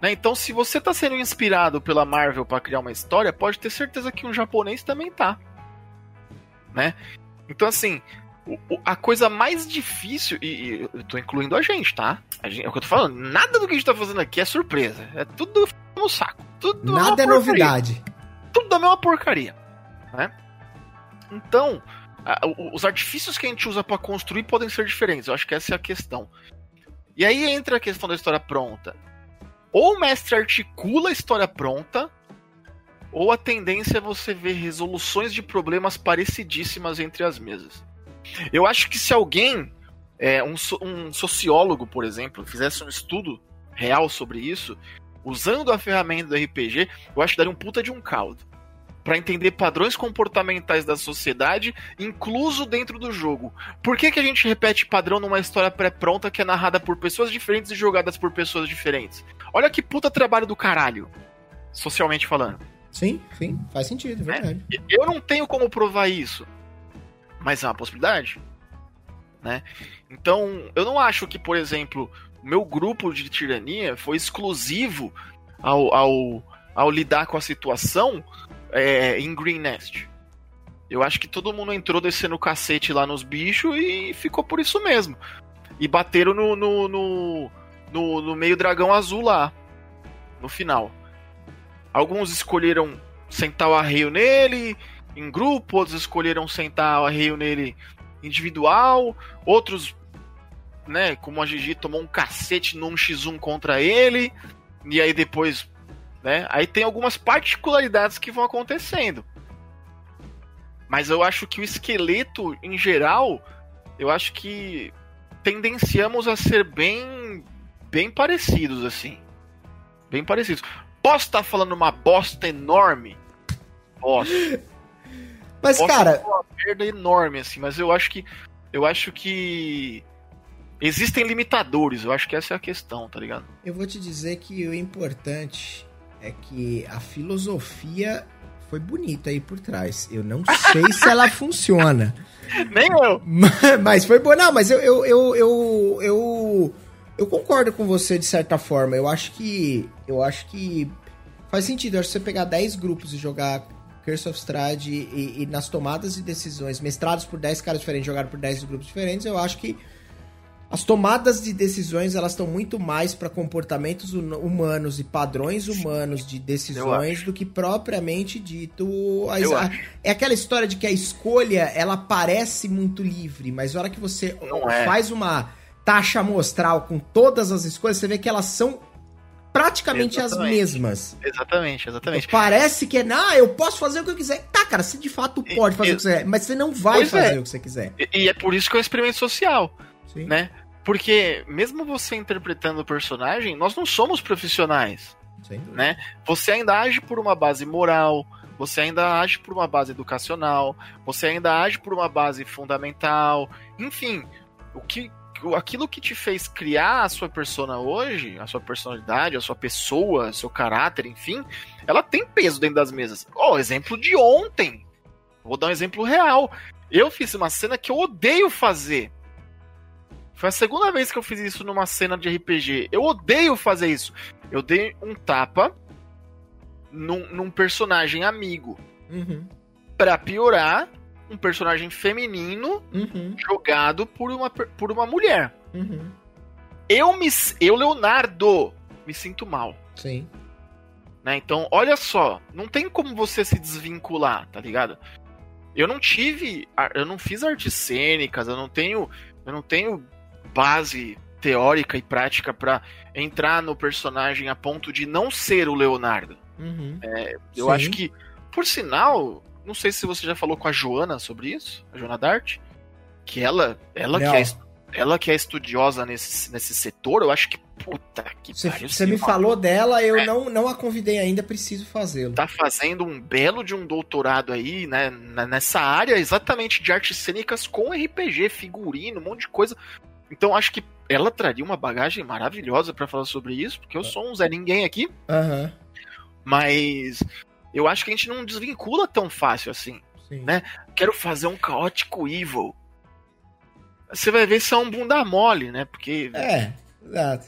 Né? Então, se você está sendo inspirado pela Marvel para criar uma história, pode ter certeza que um japonês também tá. Né? Então, assim, a coisa mais difícil, e, eu tô incluindo a gente, tá? A gente, é o que eu tô falando, nada do que a gente tá fazendo aqui é surpresa. É tudo no saco. Tudo nada é novidade. Tudo da mesma porcaria. Né? Então, os artifícios que a gente usa para construir podem ser diferentes. Eu acho que essa é a questão. E aí entra a questão da história pronta. Ou o mestre articula a história pronta, ou a tendência é você ver resoluções de problemas parecidíssimas entre as mesas. Eu acho que se alguém, é, um, um sociólogo, por exemplo, fizesse um estudo real sobre isso, usando a ferramenta do RPG, eu acho que daria um puta de um caldo para entender padrões comportamentais da sociedade, incluso dentro do jogo. Por que, que a gente repete padrão numa história pré-pronta que é narrada por pessoas diferentes e jogadas por pessoas diferentes? Olha que puta trabalho do caralho, socialmente falando. Sim, sim, faz sentido, é verdade. É, eu não tenho como provar isso, mas é uma possibilidade, né? Então, eu não acho que, por exemplo, o meu grupo de tirania foi exclusivo ao, ao, ao lidar com a situação é, em Green Nest. Eu acho que todo mundo entrou descendo o cacete lá nos bichos e ficou por isso mesmo. E bateram no, no, no no, no meio dragão azul lá, no final. Alguns escolheram sentar o arreio nele em grupo, outros escolheram sentar o arreio nele individual, outros, né, como a Gigi tomou um cacete num X1 contra ele, e aí depois, né, aí tem algumas particularidades que vão acontecendo. Mas eu acho que o esqueleto, em geral, eu acho que tendenciamos a ser bem bem parecidos, assim. Bem parecidos. Posso estar tá falando uma bosta enorme? Posso. Mas, Posso cara. Uma merda enorme, assim, mas eu acho que. Eu acho que. Existem limitadores, eu acho que essa é a questão, tá ligado? Eu vou te dizer que o importante é que a filosofia foi bonita aí por trás. Eu não sei se ela funciona. Nem eu. Mas foi boa. Não, mas eu, eu, eu, eu, eu eu concordo com você de certa forma. Eu acho que. Eu acho que. Faz sentido. Eu acho que você pegar 10 grupos e jogar Curse of Strahd e, e, nas tomadas de decisões, mestrados por 10 caras diferentes, jogados por 10 grupos diferentes, eu acho que as tomadas de decisões elas estão muito mais para comportamentos humanos e padrões humanos de decisões do que propriamente dito. A, a, é aquela história de que a escolha ela parece muito livre, mas na hora que você é. faz uma taxa amostral com todas as escolhas, você vê que elas são praticamente Exatamente. as mesmas. Exatamente, exatamente. Parece que é, ah, eu posso fazer o que eu quiser. Tá, cara, você de fato E- pode fazer e- o que você quiser, mas você não vai Pois fazer é. o que você quiser. E, e é por isso que é um experimento social, Sim. né? Porque mesmo você interpretando o personagem, nós não somos profissionais. Né? Você ainda age por uma base moral, você ainda age por uma base educacional, você ainda age por uma base fundamental, enfim, o que aquilo que te fez criar a sua persona hoje, a sua personalidade, a sua pessoa, seu caráter, enfim, ela tem peso dentro das mesas. Ó, exemplo de ontem. Vou dar um exemplo real. Eu fiz uma cena que eu odeio fazer. Foi a segunda vez que eu fiz isso numa cena de RPG. Eu odeio fazer isso. Eu dei um tapa num, num personagem amigo. Uhum, Pra piorar, um personagem feminino uhum, jogado por uma, por uma mulher. uhum. Eu, me, eu, Leonardo, me sinto mal. Sim. né? Então, olha só, não tem como você se desvincular, tá ligado? Eu não tive, eu não fiz artes cênicas, eu não tenho, eu não tenho base teórica e prática pra entrar no personagem a ponto de não ser o Leonardo. Uhum. Eu Sim. acho que, por sinal, não sei se você já falou com a Joana sobre isso, a Joana Dart, que ela, ela Não. que é, ela que é estudiosa nesse, nesse setor, eu acho que puta que Você, pariu, você me falou dela, eu É. não, não a convidei ainda, preciso fazê-lo. tá fazendo um belo de um doutorado aí, né, nessa área exatamente de artes cênicas com RPG, figurino, um monte de coisa. Então acho que ela traria uma bagagem maravilhosa pra falar sobre isso, porque eu sou um Zé Ninguém aqui, Aham. mas eu acho que a gente não desvincula tão fácil assim. Sim. Né? Quero fazer um caótico evil. Você vai ver se é um bunda mole, né? Porque É, exato.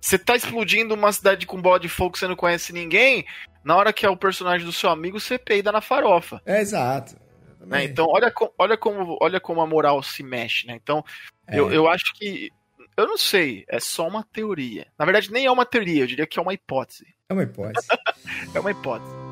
você tá explodindo uma cidade com bola de fogo que você não conhece ninguém, na hora que é o personagem do seu amigo, você peida na farofa. É exato. né? Então, olha, olha, como, olha como a moral se mexe, né? Então, É. eu, eu acho que. Eu não sei, é só uma teoria. Na verdade, nem é uma teoria, eu diria que é uma hipótese. É uma hipótese. É uma hipótese.